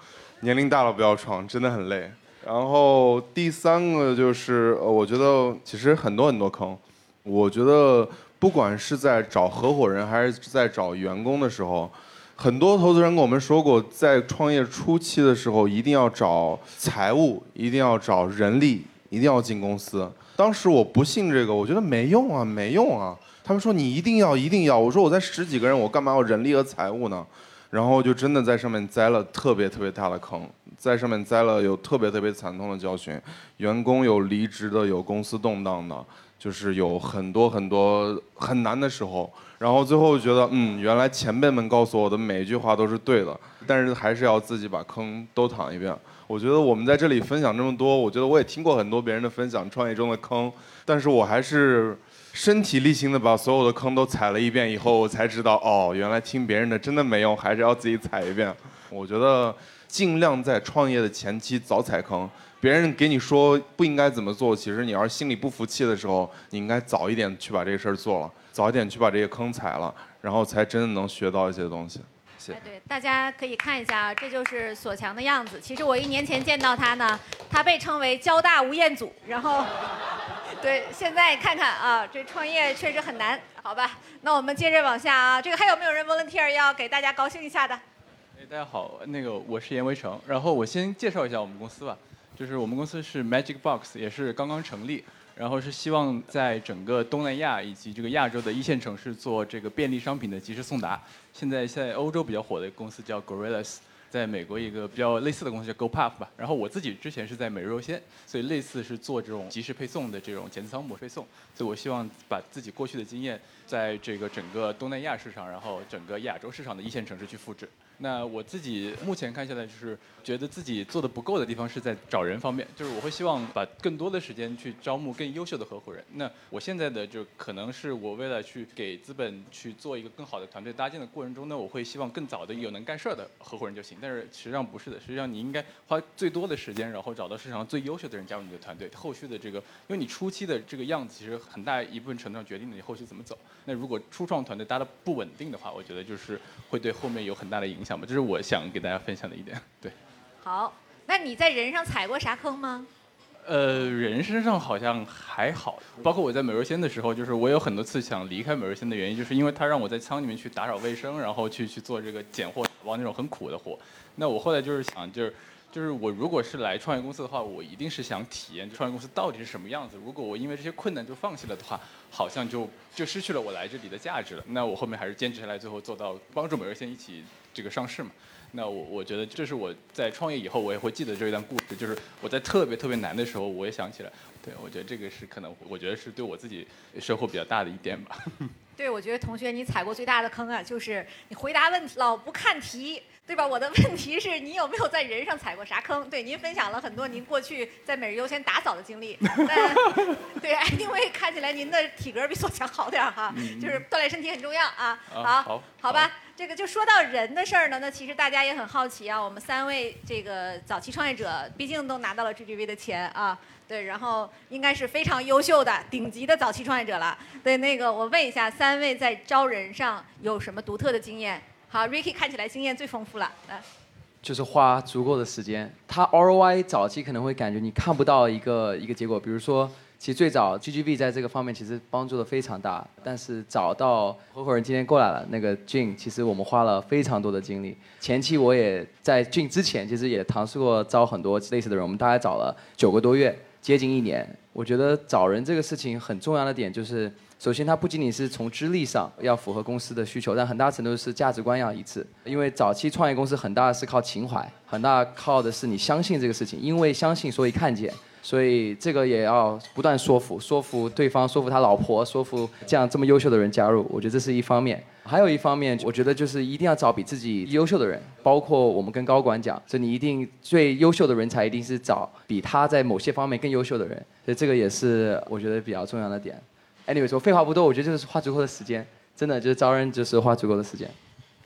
年龄大了不要创，真的很累。然后第三个就是，呃，我觉得其实很多很多坑。我觉得不管是在找合伙人还是在找员工的时候，很多投资人跟我们说过，在创业初期的时候一定要找财务，一定要找人力，一定要进公司。当时我不信这个，我觉得没用啊，没用啊。他们说你一定要，一定要。我说我才十几个人，我干嘛要人力和财务呢？然后就真的在上面栽了特别特别大的坑，在上面栽了有特别特别惨痛的教训。员工有离职的，有公司动荡的，就是有很多很多很难的时候。然后最后觉得，嗯，原来前辈们告诉我的每一句话都是对的，但是还是要自己把坑都躺一遍。我觉得我们在这里分享这么多，我觉得我也听过很多别人的分享，创业中的坑，但是我还是身体力行的把所有的坑都踩了一遍以后，我才知道哦，原来听别人的真的没用，还是要自己踩一遍。我觉得尽量在创业的前期早踩坑，别人给你说不应该怎么做，其实你要是心里不服气的时候，你应该早一点去把这个事儿做了，早一点去把这些坑踩了，然后才真的能学到一些东西。哎，对，大家可以看一下啊，这就是索强的样子。其实我一年前见到他呢，他被称为交大吴彦祖。然后，对，现在看看啊，这创业确实很难，好吧？那我们接着往下啊，这个还有没有人 volunteer 要给大家高兴一下的？哎，大家好，那个我是严维成，然后我先介绍一下我们公司吧，就是我们公司是 Magic Box，也是刚刚成立。然后是希望在整个东南亚以及这个亚洲的一线城市做这个便利商品的及时送达。现在现在欧洲比较火的公司叫 Gorillas，在美国一个比较类似的公司叫 GoPuff 吧。然后我自己之前是在每日优鲜，所以类似是做这种即时配送的这种前仓模配送。所以我希望把自己过去的经验，在这个整个东南亚市场，然后整个亚洲市场的一线城市去复制。那我自己目前看下来，就是觉得自己做的不够的地方是在找人方面，就是我会希望把更多的时间去招募更优秀的合伙人。那我现在的就可能是我为了去给资本去做一个更好的团队搭建的过程中呢，我会希望更早的有能干事儿的合伙人就行。但是实际上不是的，实际上你应该花最多的时间，然后找到市场上最优秀的人加入你的团队。后续的这个，因为你初期的这个样子，其实很大一部分程度上决定了你后续怎么走。那如果初创团队搭的不稳定的话，我觉得就是会对后面有很大的影响吧。这是我想给大家分享的一点。对，好，那你在人上踩过啥坑吗？呃，人身上好像还好，包括我在美若仙的时候，就是我有很多次想离开美若仙的原因，就是因为他让我在仓里面去打扫卫生，然后去去做这个捡货、包那种很苦的活。那我后来就是想，就是就是我如果是来创业公司的话，我一定是想体验创业公司到底是什么样子。如果我因为这些困难就放弃了的话，好像就就失去了我来这里的价值了。那我后面还是坚持下来，最后做到帮助美若仙一起这个上市嘛。那我我觉得这是我在创业以后我也会记得这一段故事，就是我在特别特别难的时候，我也想起来。对，我觉得这个是可能，我觉得是对我自己收获比较大的一点吧。对，我觉得同学你踩过最大的坑啊，就是你回答问题老不看题，对吧？我的问题是你有没有在人上踩过啥坑？对，您分享了很多您过去在每日优先打扫的经历。对，因为看起来您的体格比所强好点哈，就是锻炼身体很重要啊。好，好吧。这个就说到人的事儿呢，那其实大家也很好奇啊。我们三位这个早期创业者，毕竟都拿到了 GGV 的钱啊。对，然后应该是非常优秀的顶级的早期创业者了。对，那个我问一下，三位在招人上有什么独特的经验？好，Ricky 看起来经验最丰富了。来，就是花足够的时间。他 ROI 早期可能会感觉你看不到一个一个结果，比如说，其实最早 GGV 在这个方面其实帮助的非常大，但是找到合伙人今天过来了，那个 Jun，其实我们花了非常多的精力。前期我也在 Jun 之前，其实也尝试过招很多类似的人，我们大概找了九个多月。接近一年，我觉得找人这个事情很重要的点就是，首先它不仅仅是从资历上要符合公司的需求，但很大程度是价值观要一致。因为早期创业公司很大是靠情怀，很大靠的是你相信这个事情，因为相信所以看见。所以这个也要不断说服，说服对方，说服他老婆，说服这样这么优秀的人加入。我觉得这是一方面，还有一方面，我觉得就是一定要找比自己优秀的人。包括我们跟高管讲，就你一定最优秀的人才一定是找比他在某些方面更优秀的人。所以这个也是我觉得比较重要的点。Anyway，说废话不多，我觉得就是花足够的时间，真的就是招人就是花足够的时间。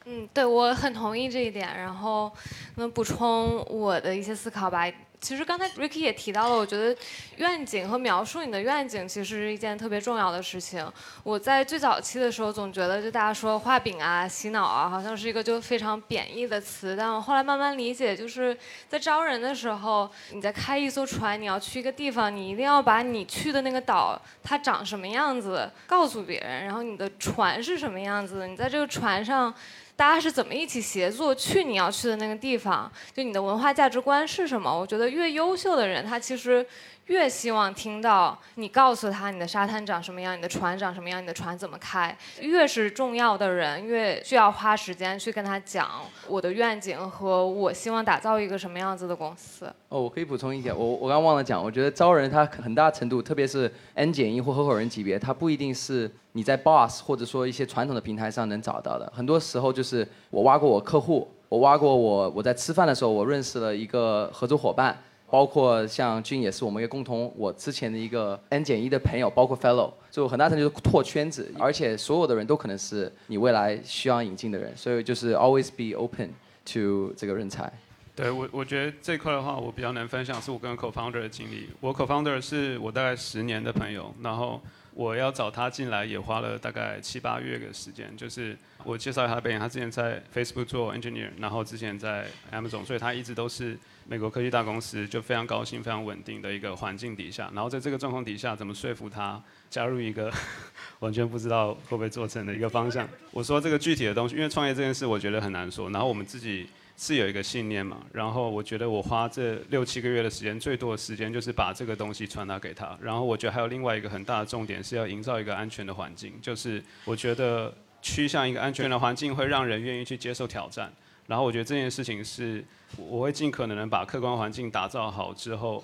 嗯，对我很同意这一点。然后能补充我的一些思考吧。其实刚才 Ricky 也提到了，我觉得愿景和描述你的愿景其实是一件特别重要的事情。我在最早期的时候总觉得，就大家说画饼啊、洗脑啊，好像是一个就非常贬义的词。但我后来慢慢理解，就是在招人的时候，你在开一艘船，你要去一个地方，你一定要把你去的那个岛它长什么样子告诉别人，然后你的船是什么样子，你在这个船上。大家是怎么一起协作去你要去的那个地方？就你的文化价值观是什么？我觉得越优秀的人，他其实。越希望听到你告诉他你的沙滩长什么样，你的船长什么样，你的船怎么开。越是重要的人，越需要花时间去跟他讲我的愿景和我希望打造一个什么样子的公司。哦，我可以补充一点，我我刚忘了讲，我觉得招人他很大程度，特别是 N 减一或合伙人级别，他不一定是你在 Boss 或者说一些传统的平台上能找到的。很多时候就是我挖过我客户，我挖过我我在吃饭的时候我认识了一个合作伙伴。包括像君也是我们一个共同，我之前的一个 N 减一的朋友，包括 Fellow，就很大程度就是拓圈子，而且所有的人都可能是你未来需要引进的人，所以就是 always be open to 这个人才。对我，我觉得这块的话，我比较能分享是我跟 co-founder 的经历。我 co-founder 是我大概十年的朋友，然后我要找他进来也花了大概七八月的时间，就是我介绍一下他的背景，他之前在 Facebook 做 engineer，然后之前在 Amazon，所以他一直都是。美国科技大公司就非常高兴、非常稳定的一个环境底下，然后在这个状况底下，怎么说服他加入一个 完全不知道会不会做成的一个方向？我说这个具体的东西，因为创业这件事我觉得很难说。然后我们自己是有一个信念嘛，然后我觉得我花这六七个月的时间，最多的时间就是把这个东西传达给他。然后我觉得还有另外一个很大的重点是要营造一个安全的环境，就是我觉得趋向一个安全的环境会让人愿意去接受挑战。然后我觉得这件事情是，我会尽可能的把客观环境打造好之后，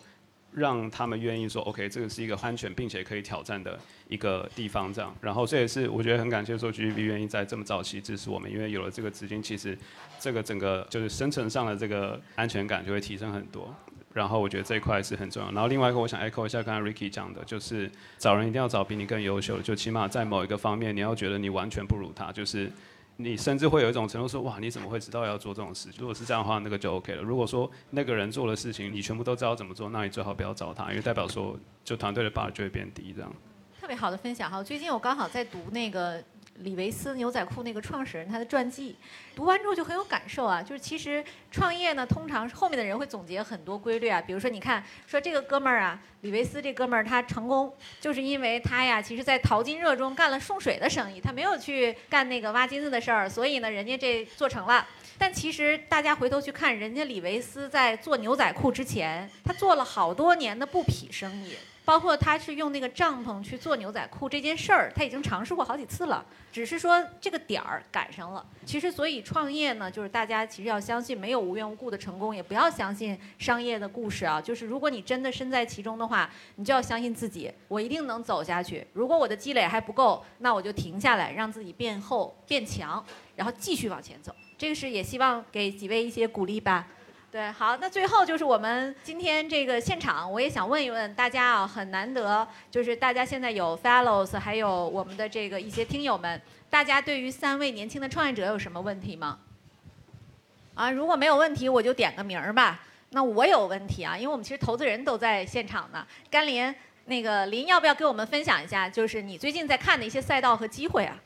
让他们愿意说 OK，这个是一个安全并且可以挑战的一个地方，这样。然后这也是我觉得很感谢说 GGV 愿意在这么早期支持我们，因为有了这个资金，其实这个整个就是生存上的这个安全感就会提升很多。然后我觉得这一块是很重要。然后另外一个我想 echo 一下刚才 Ricky 讲的，就是找人一定要找比你更优秀的，就起码在某一个方面你要觉得你完全不如他，就是你甚至会有一种程度说哇你怎么会知道要做这种事？如果是这样的话，那个就 OK 了。如果说那个人做的事情你全部都知道怎么做，那你最好不要找他，因为代表说就团队的 bar 就会变低这样。特别好的分享哈！最近我刚好在读那个。李维斯牛仔裤那个创始人他的传记，读完之后就很有感受啊。就是其实创业呢，通常后面的人会总结很多规律啊。比如说你看，说这个哥们儿啊，李维斯这哥们儿他成功，就是因为他呀，其实在淘金热中干了送水的生意，他没有去干那个挖金子的事儿，所以呢，人家这做成了。但其实大家回头去看，人家李维斯在做牛仔裤之前，他做了好多年的布匹生意。包括他是用那个帐篷去做牛仔裤这件事儿，他已经尝试过好几次了，只是说这个点儿赶上了。其实，所以创业呢，就是大家其实要相信没有无缘无故的成功，也不要相信商业的故事啊。就是如果你真的身在其中的话，你就要相信自己，我一定能走下去。如果我的积累还不够，那我就停下来，让自己变厚变强，然后继续往前走。这个是也希望给几位一些鼓励吧。对，好，那最后就是我们今天这个现场，我也想问一问大家啊，很难得，就是大家现在有 fellows，还有我们的这个一些听友们，大家对于三位年轻的创业者有什么问题吗？啊，如果没有问题，我就点个名儿吧。那我有问题啊，因为我们其实投资人都在现场呢。甘霖，那个林要不要给我们分享一下，就是你最近在看的一些赛道和机会啊？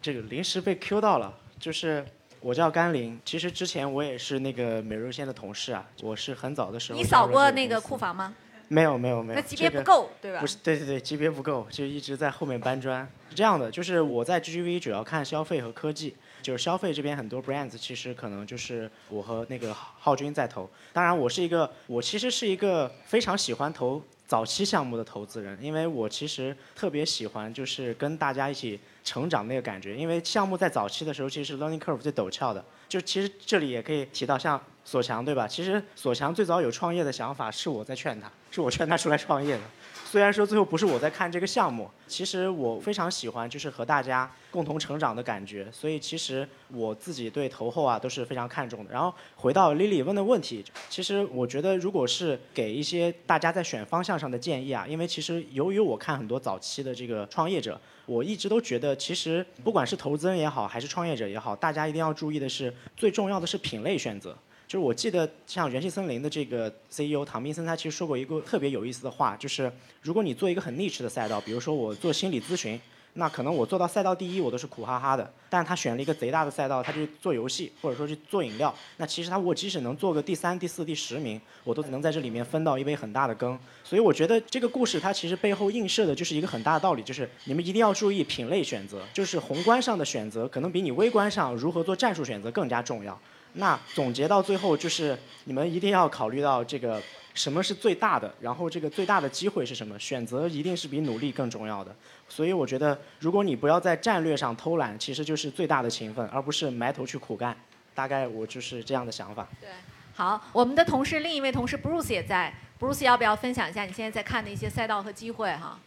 这个临时被 Q 到了，就是。我叫甘霖，其实之前我也是那个美肉鲜的同事啊，我是很早的时候。你扫过那个库房吗？没有没有没有。那级别不够，对吧？不是，对对对，级别不够，就一直在后面搬砖。是这样的，就是我在 GGV 主要看消费和科技，就是消费这边很多 brands 其实可能就是我和那个浩军在投。当然，我是一个，我其实是一个非常喜欢投早期项目的投资人，因为我其实特别喜欢就是跟大家一起。成长那个感觉，因为项目在早期的时候，其实是 learning curve 最陡峭的。就其实这里也可以提到，像索强，对吧？其实索强最早有创业的想法，是我在劝他，是我劝他出来创业的。虽然说最后不是我在看这个项目，其实我非常喜欢就是和大家共同成长的感觉，所以其实我自己对投后啊都是非常看重的。然后回到 Lily 问的问题，其实我觉得如果是给一些大家在选方向上的建议啊，因为其实由于我看很多早期的这个创业者，我一直都觉得其实不管是投资人也好，还是创业者也好，大家一定要注意的是，最重要的是品类选择。就是我记得像元气森林的这个 CEO 唐斌森，他其实说过一个特别有意思的话，就是如果你做一个很 niche 的赛道，比如说我做心理咨询，那可能我做到赛道第一我都是苦哈哈的。但他选了一个贼大的赛道，他就做游戏或者说去做饮料，那其实他我即使能做个第三、第四、第十名，我都能在这里面分到一杯很大的羹。所以我觉得这个故事它其实背后映射的就是一个很大的道理，就是你们一定要注意品类选择，就是宏观上的选择可能比你微观上如何做战术选择更加重要。那总结到最后就是，你们一定要考虑到这个什么是最大的，然后这个最大的机会是什么？选择一定是比努力更重要的。所以我觉得，如果你不要在战略上偷懒，其实就是最大的勤奋，而不是埋头去苦干。大概我就是这样的想法。对，好，我们的同事另一位同事 Bruce 也在，Bruce 要不要分享一下你现在在看的一些赛道和机会哈？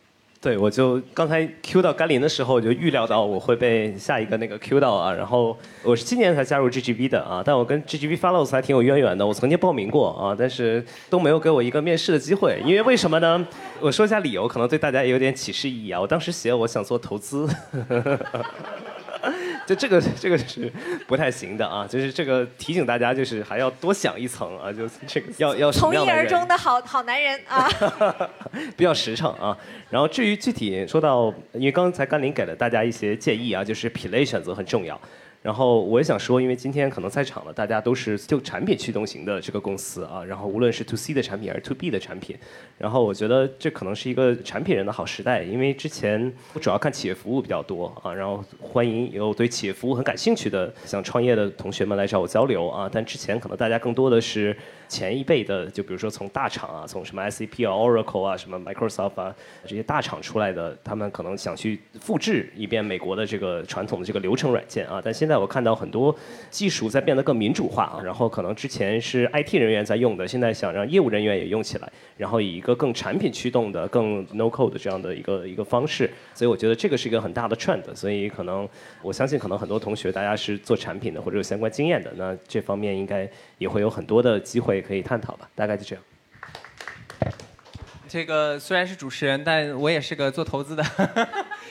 对，我就刚才 Q 到甘霖的时候，我就预料到我会被下一个那个 Q 到啊。然后我是今年才加入 GGB 的啊，但我跟 GGB fellows 还挺有渊源的。我曾经报名过啊，但是都没有给我一个面试的机会。因为为什么呢？我说一下理由，可能对大家也有点启示意义啊。我当时写我想做投资。就这个这个是不太行的啊，就是这个提醒大家，就是还要多想一层啊，就这个要要从一而终的好好男人啊，比较实诚啊。然后至于具体说到，因为刚才甘霖给了大家一些建议啊，就是品类选择很重要。然后我也想说，因为今天可能在场的大家都是就产品驱动型的这个公司啊，然后无论是 to C 的产品还是 to B 的产品，然后我觉得这可能是一个产品人的好时代，因为之前我主要看企业服务比较多啊，然后欢迎有对企业服务很感兴趣的想创业的同学们来找我交流啊，但之前可能大家更多的是。前一辈的，就比如说从大厂啊，从什么 SAP 啊、Oracle 啊、什么 Microsoft 啊这些大厂出来的，他们可能想去复制一遍美国的这个传统的这个流程软件啊。但现在在我看到很多技术在变得更民主化啊，然后可能之前是 IT 人员在用的，现在想让业务人员也用起来，然后以一个更产品驱动的、更 no code 这样的一个一个方式，所以我觉得这个是一个很大的 trend，所以可能我相信可能很多同学大家是做产品的或者有相关经验的，那这方面应该也会有很多的机会可以探讨吧，大概就这样。这个虽然是主持人，但我也是个做投资的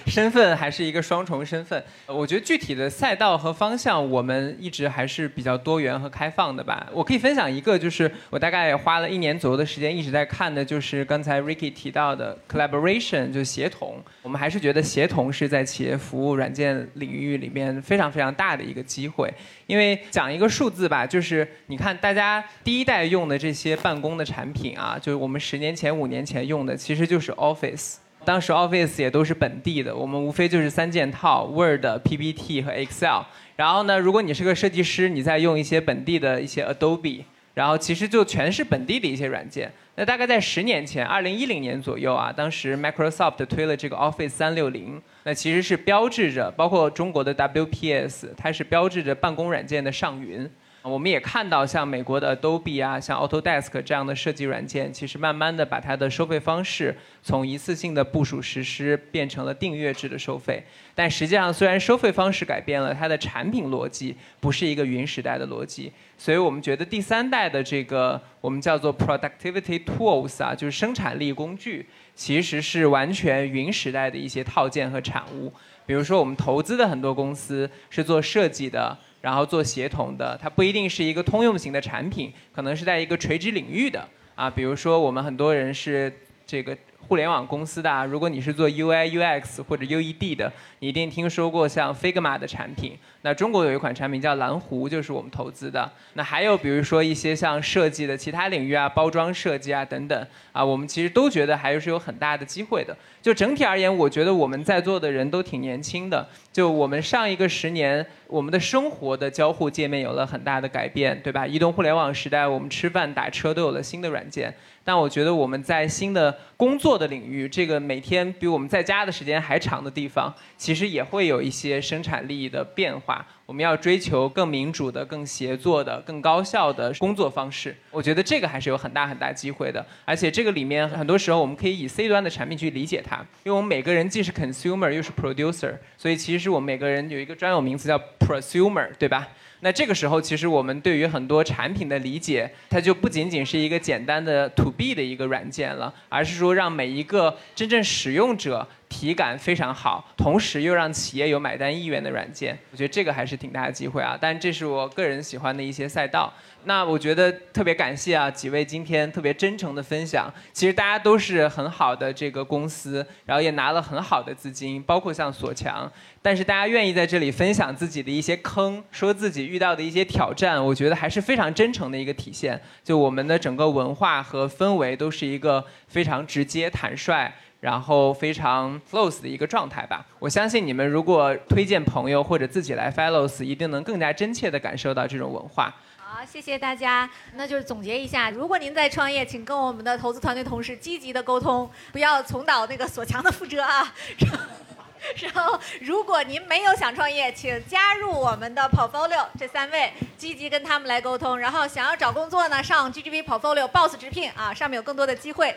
身份，还是一个双重身份。我觉得具体的赛道和方向，我们一直还是比较多元和开放的吧。我可以分享一个，就是我大概花了一年左右的时间一直在看的，就是刚才 Ricky 提到的 collaboration，就协同。我们还是觉得协同是在企业服务软件领域里面非常非常大的一个机会。因为讲一个数字吧，就是你看大家第一代用的这些办公的产品啊，就是我们十年前、五年前用的，其实就是 Office。当时 Office 也都是本地的，我们无非就是三件套：Word、PPT 和 Excel。然后呢，如果你是个设计师，你再用一些本地的一些 Adobe，然后其实就全是本地的一些软件。那大概在十年前，二零一零年左右啊，当时 Microsoft 推了这个 Office 三六零。那其实是标志着，包括中国的 WPS，它是标志着办公软件的上云。我们也看到，像美国的 Adobe 啊，像 Autodesk 这样的设计软件，其实慢慢的把它的收费方式从一次性的部署实施变成了订阅制的收费。但实际上，虽然收费方式改变了，它的产品逻辑不是一个云时代的逻辑。所以我们觉得第三代的这个我们叫做 Productivity Tools 啊，就是生产力工具。其实是完全云时代的一些套件和产物，比如说我们投资的很多公司是做设计的，然后做协同的，它不一定是一个通用型的产品，可能是在一个垂直领域的啊，比如说我们很多人是这个。互联网公司的啊，如果你是做 UI UX 或者 UED 的，你一定听说过像 Figma 的产品。那中国有一款产品叫蓝湖，就是我们投资的。那还有比如说一些像设计的其他领域啊，包装设计啊等等啊，我们其实都觉得还是有很大的机会的。就整体而言，我觉得我们在座的人都挺年轻的。就我们上一个十年，我们的生活的交互界面有了很大的改变，对吧？移动互联网时代，我们吃饭打车都有了新的软件。但我觉得我们在新的工作的领域，这个每天比我们在家的时间还长的地方，其实也会有一些生产力的变化。我们要追求更民主的、更协作的、更高效的工作方式。我觉得这个还是有很大很大机会的。而且这个里面很多时候我们可以以 C 端的产品去理解它，因为我们每个人既是 consumer 又是 producer，所以其实我们每个人有一个专有名词叫 prosumer，对吧？那这个时候，其实我们对于很多产品的理解，它就不仅仅是一个简单的 to B 的一个软件了，而是说让每一个真正使用者体感非常好，同时又让企业有买单意愿的软件。我觉得这个还是挺大的机会啊！但这是我个人喜欢的一些赛道。那我觉得特别感谢啊，几位今天特别真诚的分享。其实大家都是很好的这个公司，然后也拿了很好的资金，包括像索强。但是大家愿意在这里分享自己的一些坑，说自己遇到的一些挑战，我觉得还是非常真诚的一个体现。就我们的整个文化和氛围都是一个非常直接、坦率，然后非常 close 的一个状态吧。我相信你们如果推荐朋友或者自己来 Fellows，一定能更加真切地感受到这种文化。好，谢谢大家。那就是总结一下，如果您在创业，请跟我们的投资团队同事积极的沟通，不要重蹈那个锁强的覆辙啊。然后，如果您没有想创业，请加入我们的 Portfolio 这三位，积极跟他们来沟通。然后，想要找工作呢，上 GGV Portfolio Boss 直聘啊，上面有更多的机会。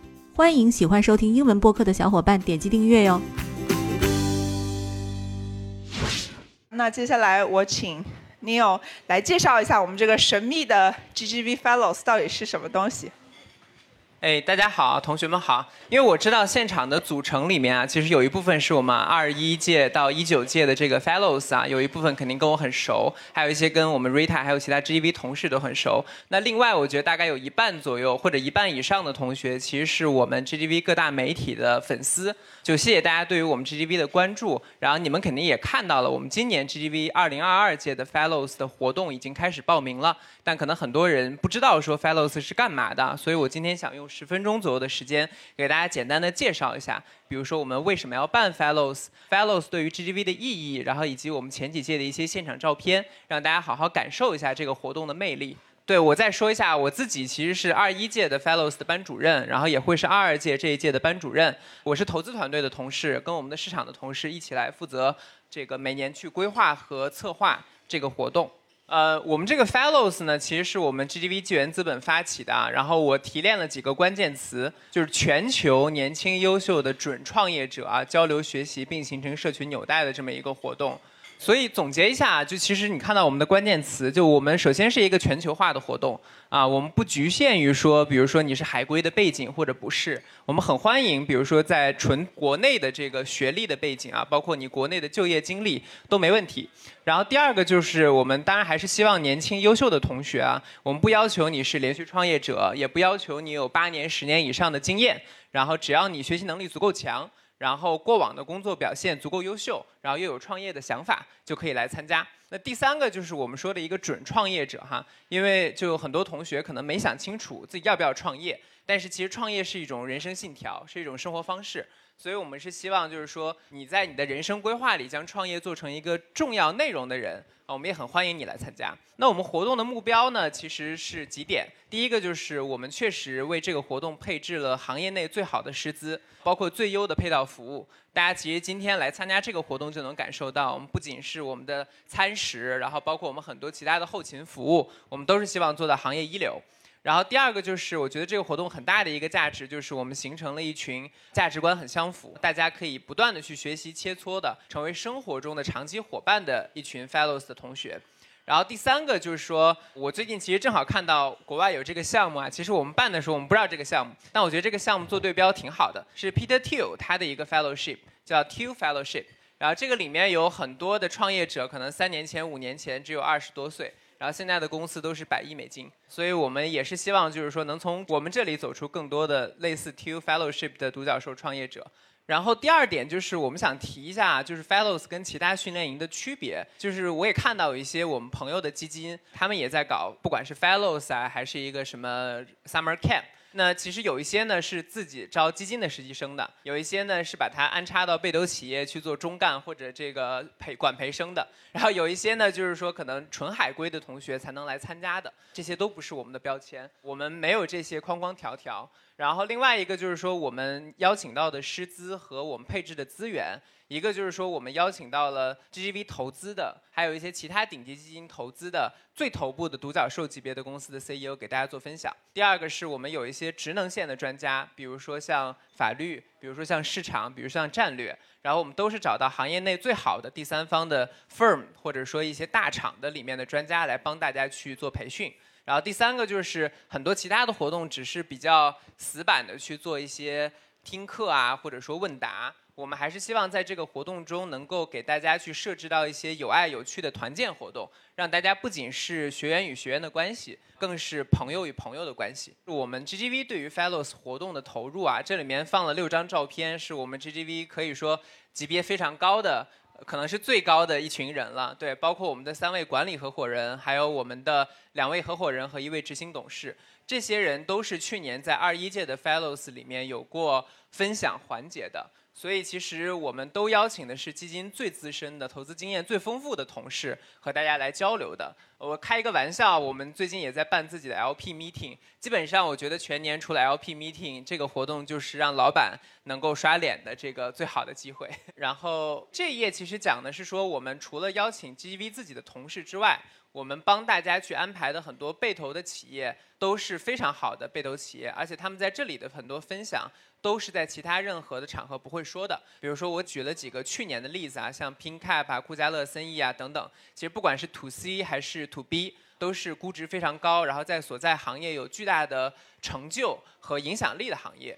欢迎喜欢收听英文播客的小伙伴点击订阅哟。那接下来我请。Neil 来介绍一下我们这个神秘的 GGV Fellows 到底是什么东西。哎，大家好，同学们好。因为我知道现场的组成里面啊，其实有一部分是我们二一届到一九届的这个 Fellows 啊，有一部分肯定跟我很熟，还有一些跟我们 Rita 还有其他 GGV 同事都很熟。那另外，我觉得大概有一半左右或者一半以上的同学，其实是我们 GGV 各大媒体的粉丝。就谢谢大家对于我们 GGV 的关注。然后你们肯定也看到了，我们今年 GGV 二零二二届的 Fellows 的活动已经开始报名了，但可能很多人不知道说 Fellows 是干嘛的，所以我今天想用。十分钟左右的时间，给大家简单的介绍一下，比如说我们为什么要办 Fellows，Fellows 对于 GGV 的意义，然后以及我们前几届的一些现场照片，让大家好好感受一下这个活动的魅力。对我再说一下，我自己其实是二一届的 Fellows 的班主任，然后也会是二二届这一届的班主任。我是投资团队的同事，跟我们的市场的同事一起来负责这个每年去规划和策划这个活动。呃，我们这个 Fellows 呢，其实是我们 GGV 纪元资本发起的啊。然后我提炼了几个关键词，就是全球年轻优秀的准创业者啊，交流学习并形成社群纽带的这么一个活动。所以总结一下，就其实你看到我们的关键词，就我们首先是一个全球化的活动啊，我们不局限于说，比如说你是海归的背景或者不是，我们很欢迎，比如说在纯国内的这个学历的背景啊，包括你国内的就业经历都没问题。然后第二个就是我们当然还是希望年轻优秀的同学啊，我们不要求你是连续创业者，也不要求你有八年、十年以上的经验，然后只要你学习能力足够强。然后过往的工作表现足够优秀，然后又有创业的想法，就可以来参加。那第三个就是我们说的一个准创业者哈，因为就有很多同学可能没想清楚自己要不要创业，但是其实创业是一种人生信条，是一种生活方式。所以我们是希望，就是说你在你的人生规划里将创业做成一个重要内容的人啊，我们也很欢迎你来参加。那我们活动的目标呢，其实是几点。第一个就是我们确实为这个活动配置了行业内最好的师资，包括最优的配套服务。大家其实今天来参加这个活动就能感受到，我们不仅是我们的餐食，然后包括我们很多其他的后勤服务，我们都是希望做到行业一流。然后第二个就是，我觉得这个活动很大的一个价值，就是我们形成了一群价值观很相符，大家可以不断的去学习切磋的，成为生活中的长期伙伴的一群 Fellows 的同学。然后第三个就是说，我最近其实正好看到国外有这个项目啊，其实我们办的时候我们不知道这个项目，但我觉得这个项目做对标挺好的，是 Peter Thiel 他的一个 Fellowship 叫 Thiel Fellowship，然后这个里面有很多的创业者，可能三年前、五年前只有二十多岁。然后现在的公司都是百亿美金，所以我们也是希望，就是说能从我们这里走出更多的类似 Two Fellowship 的独角兽创业者。然后第二点就是我们想提一下，就是 Fellows 跟其他训练营的区别，就是我也看到有一些我们朋友的基金，他们也在搞，不管是 Fellows 啊，还是一个什么 Summer Camp。那其实有一些呢是自己招基金的实习生的，有一些呢是把它安插到被投企业去做中干或者这个培管培生的，然后有一些呢就是说可能纯海归的同学才能来参加的，这些都不是我们的标签，我们没有这些框框条条。然后另外一个就是说我们邀请到的师资和我们配置的资源。一个就是说，我们邀请到了 GGV 投资的，还有一些其他顶级基金投资的最头部的独角兽级别的公司的 CEO 给大家做分享。第二个是我们有一些职能线的专家，比如说像法律，比如说像市场，比如像战略，然后我们都是找到行业内最好的第三方的 firm 或者说一些大厂的里面的专家来帮大家去做培训。然后第三个就是很多其他的活动只是比较死板的去做一些听课啊，或者说问答。我们还是希望在这个活动中能够给大家去设置到一些有爱有趣的团建活动，让大家不仅是学员与学员的关系，更是朋友与朋友的关系。我们 GGV 对于 Fellows 活动的投入啊，这里面放了六张照片，是我们 GGV 可以说级别非常高的，可能是最高的一群人了。对，包括我们的三位管理合伙人，还有我们的两位合伙人和一位执行董事，这些人都是去年在二一届的 Fellows 里面有过分享环节的。所以其实我们都邀请的是基金最资深的、投资经验最丰富的同事和大家来交流的。我开一个玩笑，我们最近也在办自己的 LP meeting。基本上我觉得全年除了 LP meeting 这个活动，就是让老板能够刷脸的这个最好的机会。然后这一页其实讲的是说，我们除了邀请 GGV 自己的同事之外，我们帮大家去安排的很多被投的企业都是非常好的被投企业，而且他们在这里的很多分享都是在其他任何的场合不会说的。比如说，我举了几个去年的例子啊，像 PinCap 啊、库加勒森意啊等等。其实不管是 To C 还是 To B，都是估值非常高，然后在所在行业有巨大的成就和影响力的行业。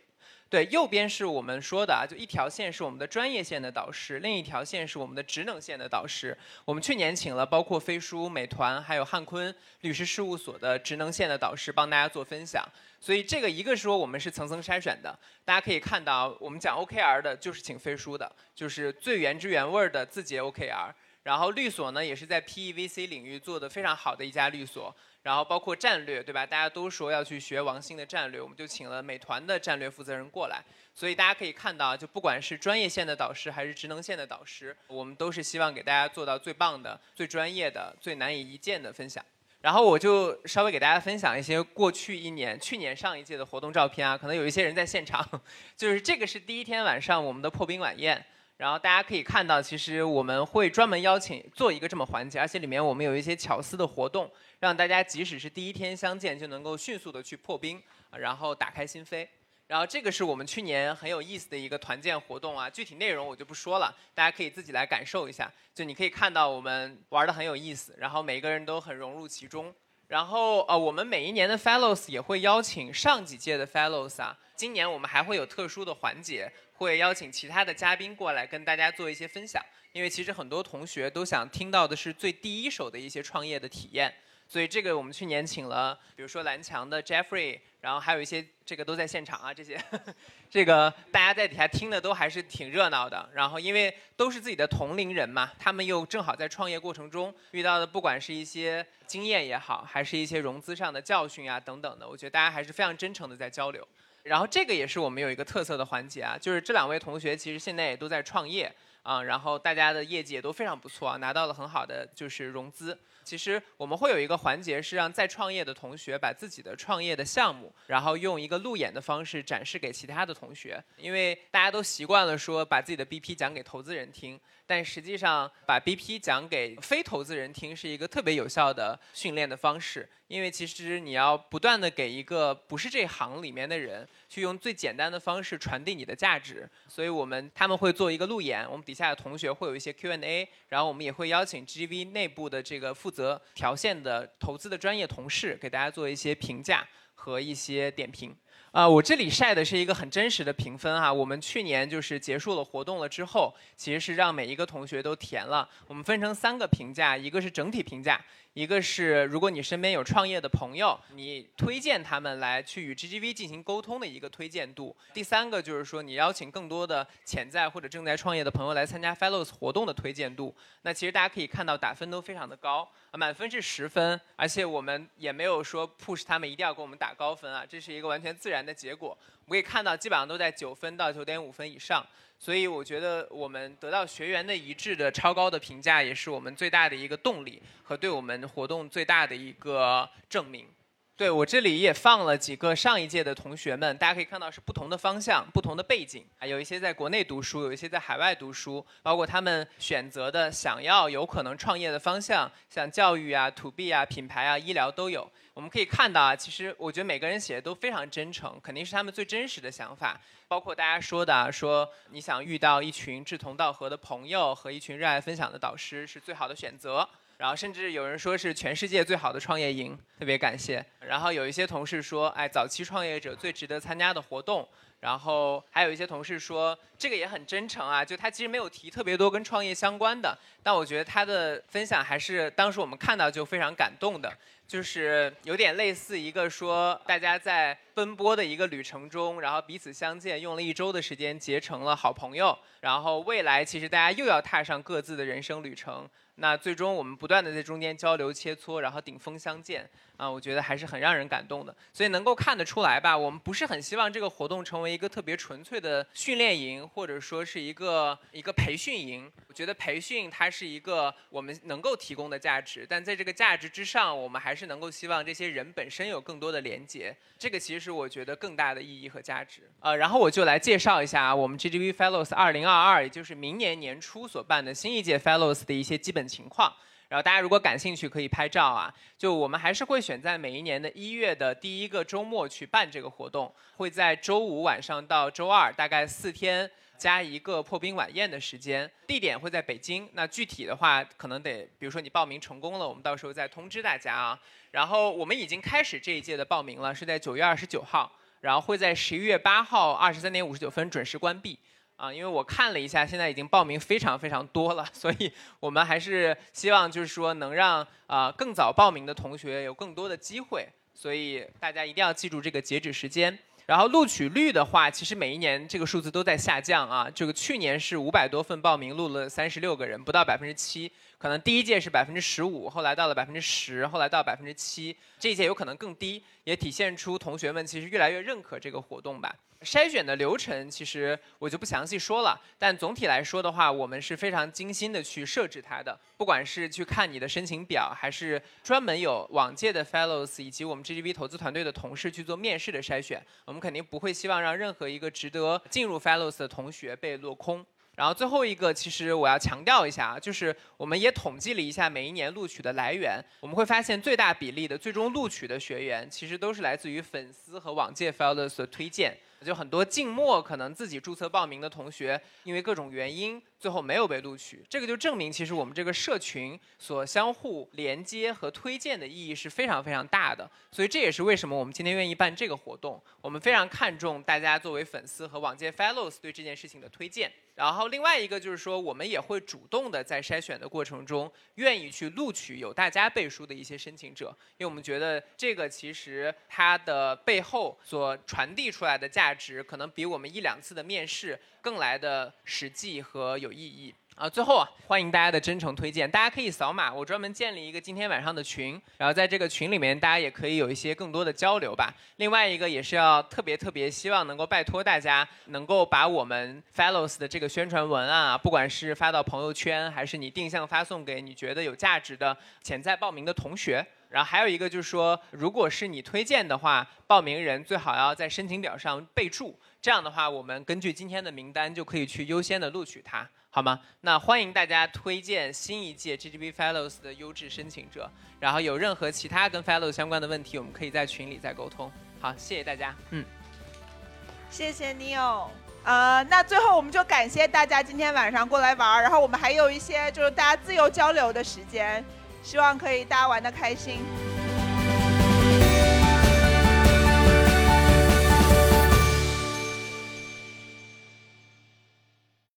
对，右边是我们说的啊，就一条线是我们的专业线的导师，另一条线是我们的职能线的导师。我们去年请了包括飞书、美团还有汉坤律师事务所的职能线的导师帮大家做分享。所以这个一个说我们是层层筛选的，大家可以看到，我们讲 OKR 的就是请飞书的，就是最原汁原味的字节 OKR。然后律所呢也是在 PEVC 领域做的非常好的一家律所。然后包括战略，对吧？大家都说要去学王兴的战略，我们就请了美团的战略负责人过来。所以大家可以看到，就不管是专业线的导师还是职能线的导师，我们都是希望给大家做到最棒的、最专业的、最难以一见的分享。然后我就稍微给大家分享一些过去一年、去年上一届的活动照片啊，可能有一些人在现场，就是这个是第一天晚上我们的破冰晚宴。然后大家可以看到，其实我们会专门邀请做一个这么环节，而且里面我们有一些巧思的活动。让大家即使是第一天相见就能够迅速的去破冰，然后打开心扉。然后这个是我们去年很有意思的一个团建活动啊，具体内容我就不说了，大家可以自己来感受一下。就你可以看到我们玩的很有意思，然后每个人都很融入其中。然后呃，我们每一年的 Fellows 也会邀请上几届的 Fellows 啊，今年我们还会有特殊的环节，会邀请其他的嘉宾过来跟大家做一些分享。因为其实很多同学都想听到的是最第一手的一些创业的体验。所以这个我们去年请了，比如说蓝墙的 Jeffrey，然后还有一些这个都在现场啊，这些，这个大家在底下听的都还是挺热闹的。然后因为都是自己的同龄人嘛，他们又正好在创业过程中遇到的，不管是一些经验也好，还是一些融资上的教训啊等等的，我觉得大家还是非常真诚的在交流。然后这个也是我们有一个特色的环节啊，就是这两位同学其实现在也都在创业啊，然后大家的业绩也都非常不错，拿到了很好的就是融资。其实我们会有一个环节，是让在创业的同学把自己的创业的项目，然后用一个路演的方式展示给其他的同学。因为大家都习惯了说把自己的 BP 讲给投资人听，但实际上把 BP 讲给非投资人听是一个特别有效的训练的方式。因为其实你要不断的给一个不是这行里面的人，去用最简单的方式传递你的价值。所以我们他们会做一个路演，我们底下的同学会有一些 Q&A，然后我们也会邀请 GV 内部的这个负责条线的投资的专业同事，给大家做一些评价和一些点评。啊，我这里晒的是一个很真实的评分哈。我们去年就是结束了活动了之后，其实是让每一个同学都填了。我们分成三个评价，一个是整体评价，一个是如果你身边有创业的朋友，你推荐他们来去与 GGV 进行沟通的一个推荐度。第三个就是说你邀请更多的潜在或者正在创业的朋友来参加 Fellows 活动的推荐度。那其实大家可以看到打分都非常的高，满分是十分，而且我们也没有说 push 他们一定要给我们打高分啊，这是一个完全自然。的结果，我们可以看到，基本上都在九分到九点五分以上，所以我觉得我们得到学员的一致的超高的评价，也是我们最大的一个动力和对我们活动最大的一个证明。对我这里也放了几个上一届的同学们，大家可以看到是不同的方向、不同的背景，啊，有一些在国内读书，有一些在海外读书，包括他们选择的想要有可能创业的方向，像教育啊、to B 啊、品牌啊、医疗都有。我们可以看到啊，其实我觉得每个人写的都非常真诚，肯定是他们最真实的想法。包括大家说的，说你想遇到一群志同道合的朋友和一群热爱分享的导师是最好的选择。然后甚至有人说是全世界最好的创业营，特别感谢。然后有一些同事说，哎，早期创业者最值得参加的活动。然后还有一些同事说，这个也很真诚啊，就他其实没有提特别多跟创业相关的，但我觉得他的分享还是当时我们看到就非常感动的。就是有点类似一个说，大家在奔波的一个旅程中，然后彼此相见，用了一周的时间结成了好朋友。然后未来其实大家又要踏上各自的人生旅程。那最终我们不断的在中间交流切磋，然后顶峰相见。啊，我觉得还是很让人感动的。所以能够看得出来吧，我们不是很希望这个活动成为一个特别纯粹的训练营，或者说是一个一个培训营。我觉得培训它是一个我们能够提供的价值，但在这个价值之上，我们还是能够希望这些人本身有更多的连接。这个其实是我觉得更大的意义和价值。呃，然后我就来介绍一下我们 GGV Fellows 2022，也就是明年年初所办的新一届 Fellows 的一些基本情况。然后大家如果感兴趣，可以拍照啊。就我们还是会选在每一年的一月的第一个周末去办这个活动，会在周五晚上到周二，大概四天加一个破冰晚宴的时间。地点会在北京，那具体的话可能得，比如说你报名成功了，我们到时候再通知大家啊。然后我们已经开始这一届的报名了，是在九月二十九号，然后会在十一月八号二十三点五十九分准时关闭。啊，因为我看了一下，现在已经报名非常非常多了，所以我们还是希望就是说能让啊更早报名的同学有更多的机会，所以大家一定要记住这个截止时间。然后录取率的话，其实每一年这个数字都在下降啊。这个去年是五百多份报名，录了三十六个人，不到百分之七。可能第一届是百分之十五，后来到了百分之十，后来到百分之七，这一届有可能更低，也体现出同学们其实越来越认可这个活动吧。筛选的流程其实我就不详细说了，但总体来说的话，我们是非常精心的去设置它的。不管是去看你的申请表，还是专门有往届的 Fellows 以及我们 GGV 投资团队的同事去做面试的筛选，我们肯定不会希望让任何一个值得进入 Fellows 的同学被落空。然后最后一个，其实我要强调一下啊，就是我们也统计了一下每一年录取的来源，我们会发现最大比例的最终录取的学员，其实都是来自于粉丝和往届 Fellows 的推荐。就很多静默可能自己注册报名的同学，因为各种原因最后没有被录取，这个就证明其实我们这个社群所相互连接和推荐的意义是非常非常大的。所以这也是为什么我们今天愿意办这个活动，我们非常看重大家作为粉丝和往届 Fellows 对这件事情的推荐。然后另外一个就是说，我们也会主动的在筛选的过程中，愿意去录取有大家背书的一些申请者，因为我们觉得这个其实它的背后所传递出来的价值，可能比我们一两次的面试更来的实际和有意义。啊，最后啊，欢迎大家的真诚推荐，大家可以扫码，我专门建立一个今天晚上的群，然后在这个群里面，大家也可以有一些更多的交流吧。另外一个也是要特别特别希望能够拜托大家，能够把我们 Fellows 的这个宣传文案啊，不管是发到朋友圈，还是你定向发送给你觉得有价值的潜在报名的同学。然后还有一个就是说，如果是你推荐的话，报名人最好要在申请表上备注，这样的话，我们根据今天的名单就可以去优先的录取他。好吗？那欢迎大家推荐新一届 GGB Fellows 的优质申请者。然后有任何其他跟 Fellow 相关的问题，我们可以在群里再沟通。好，谢谢大家。嗯，谢谢你哦。呃，那最后我们就感谢大家今天晚上过来玩儿，然后我们还有一些就是大家自由交流的时间，希望可以大家玩的开心。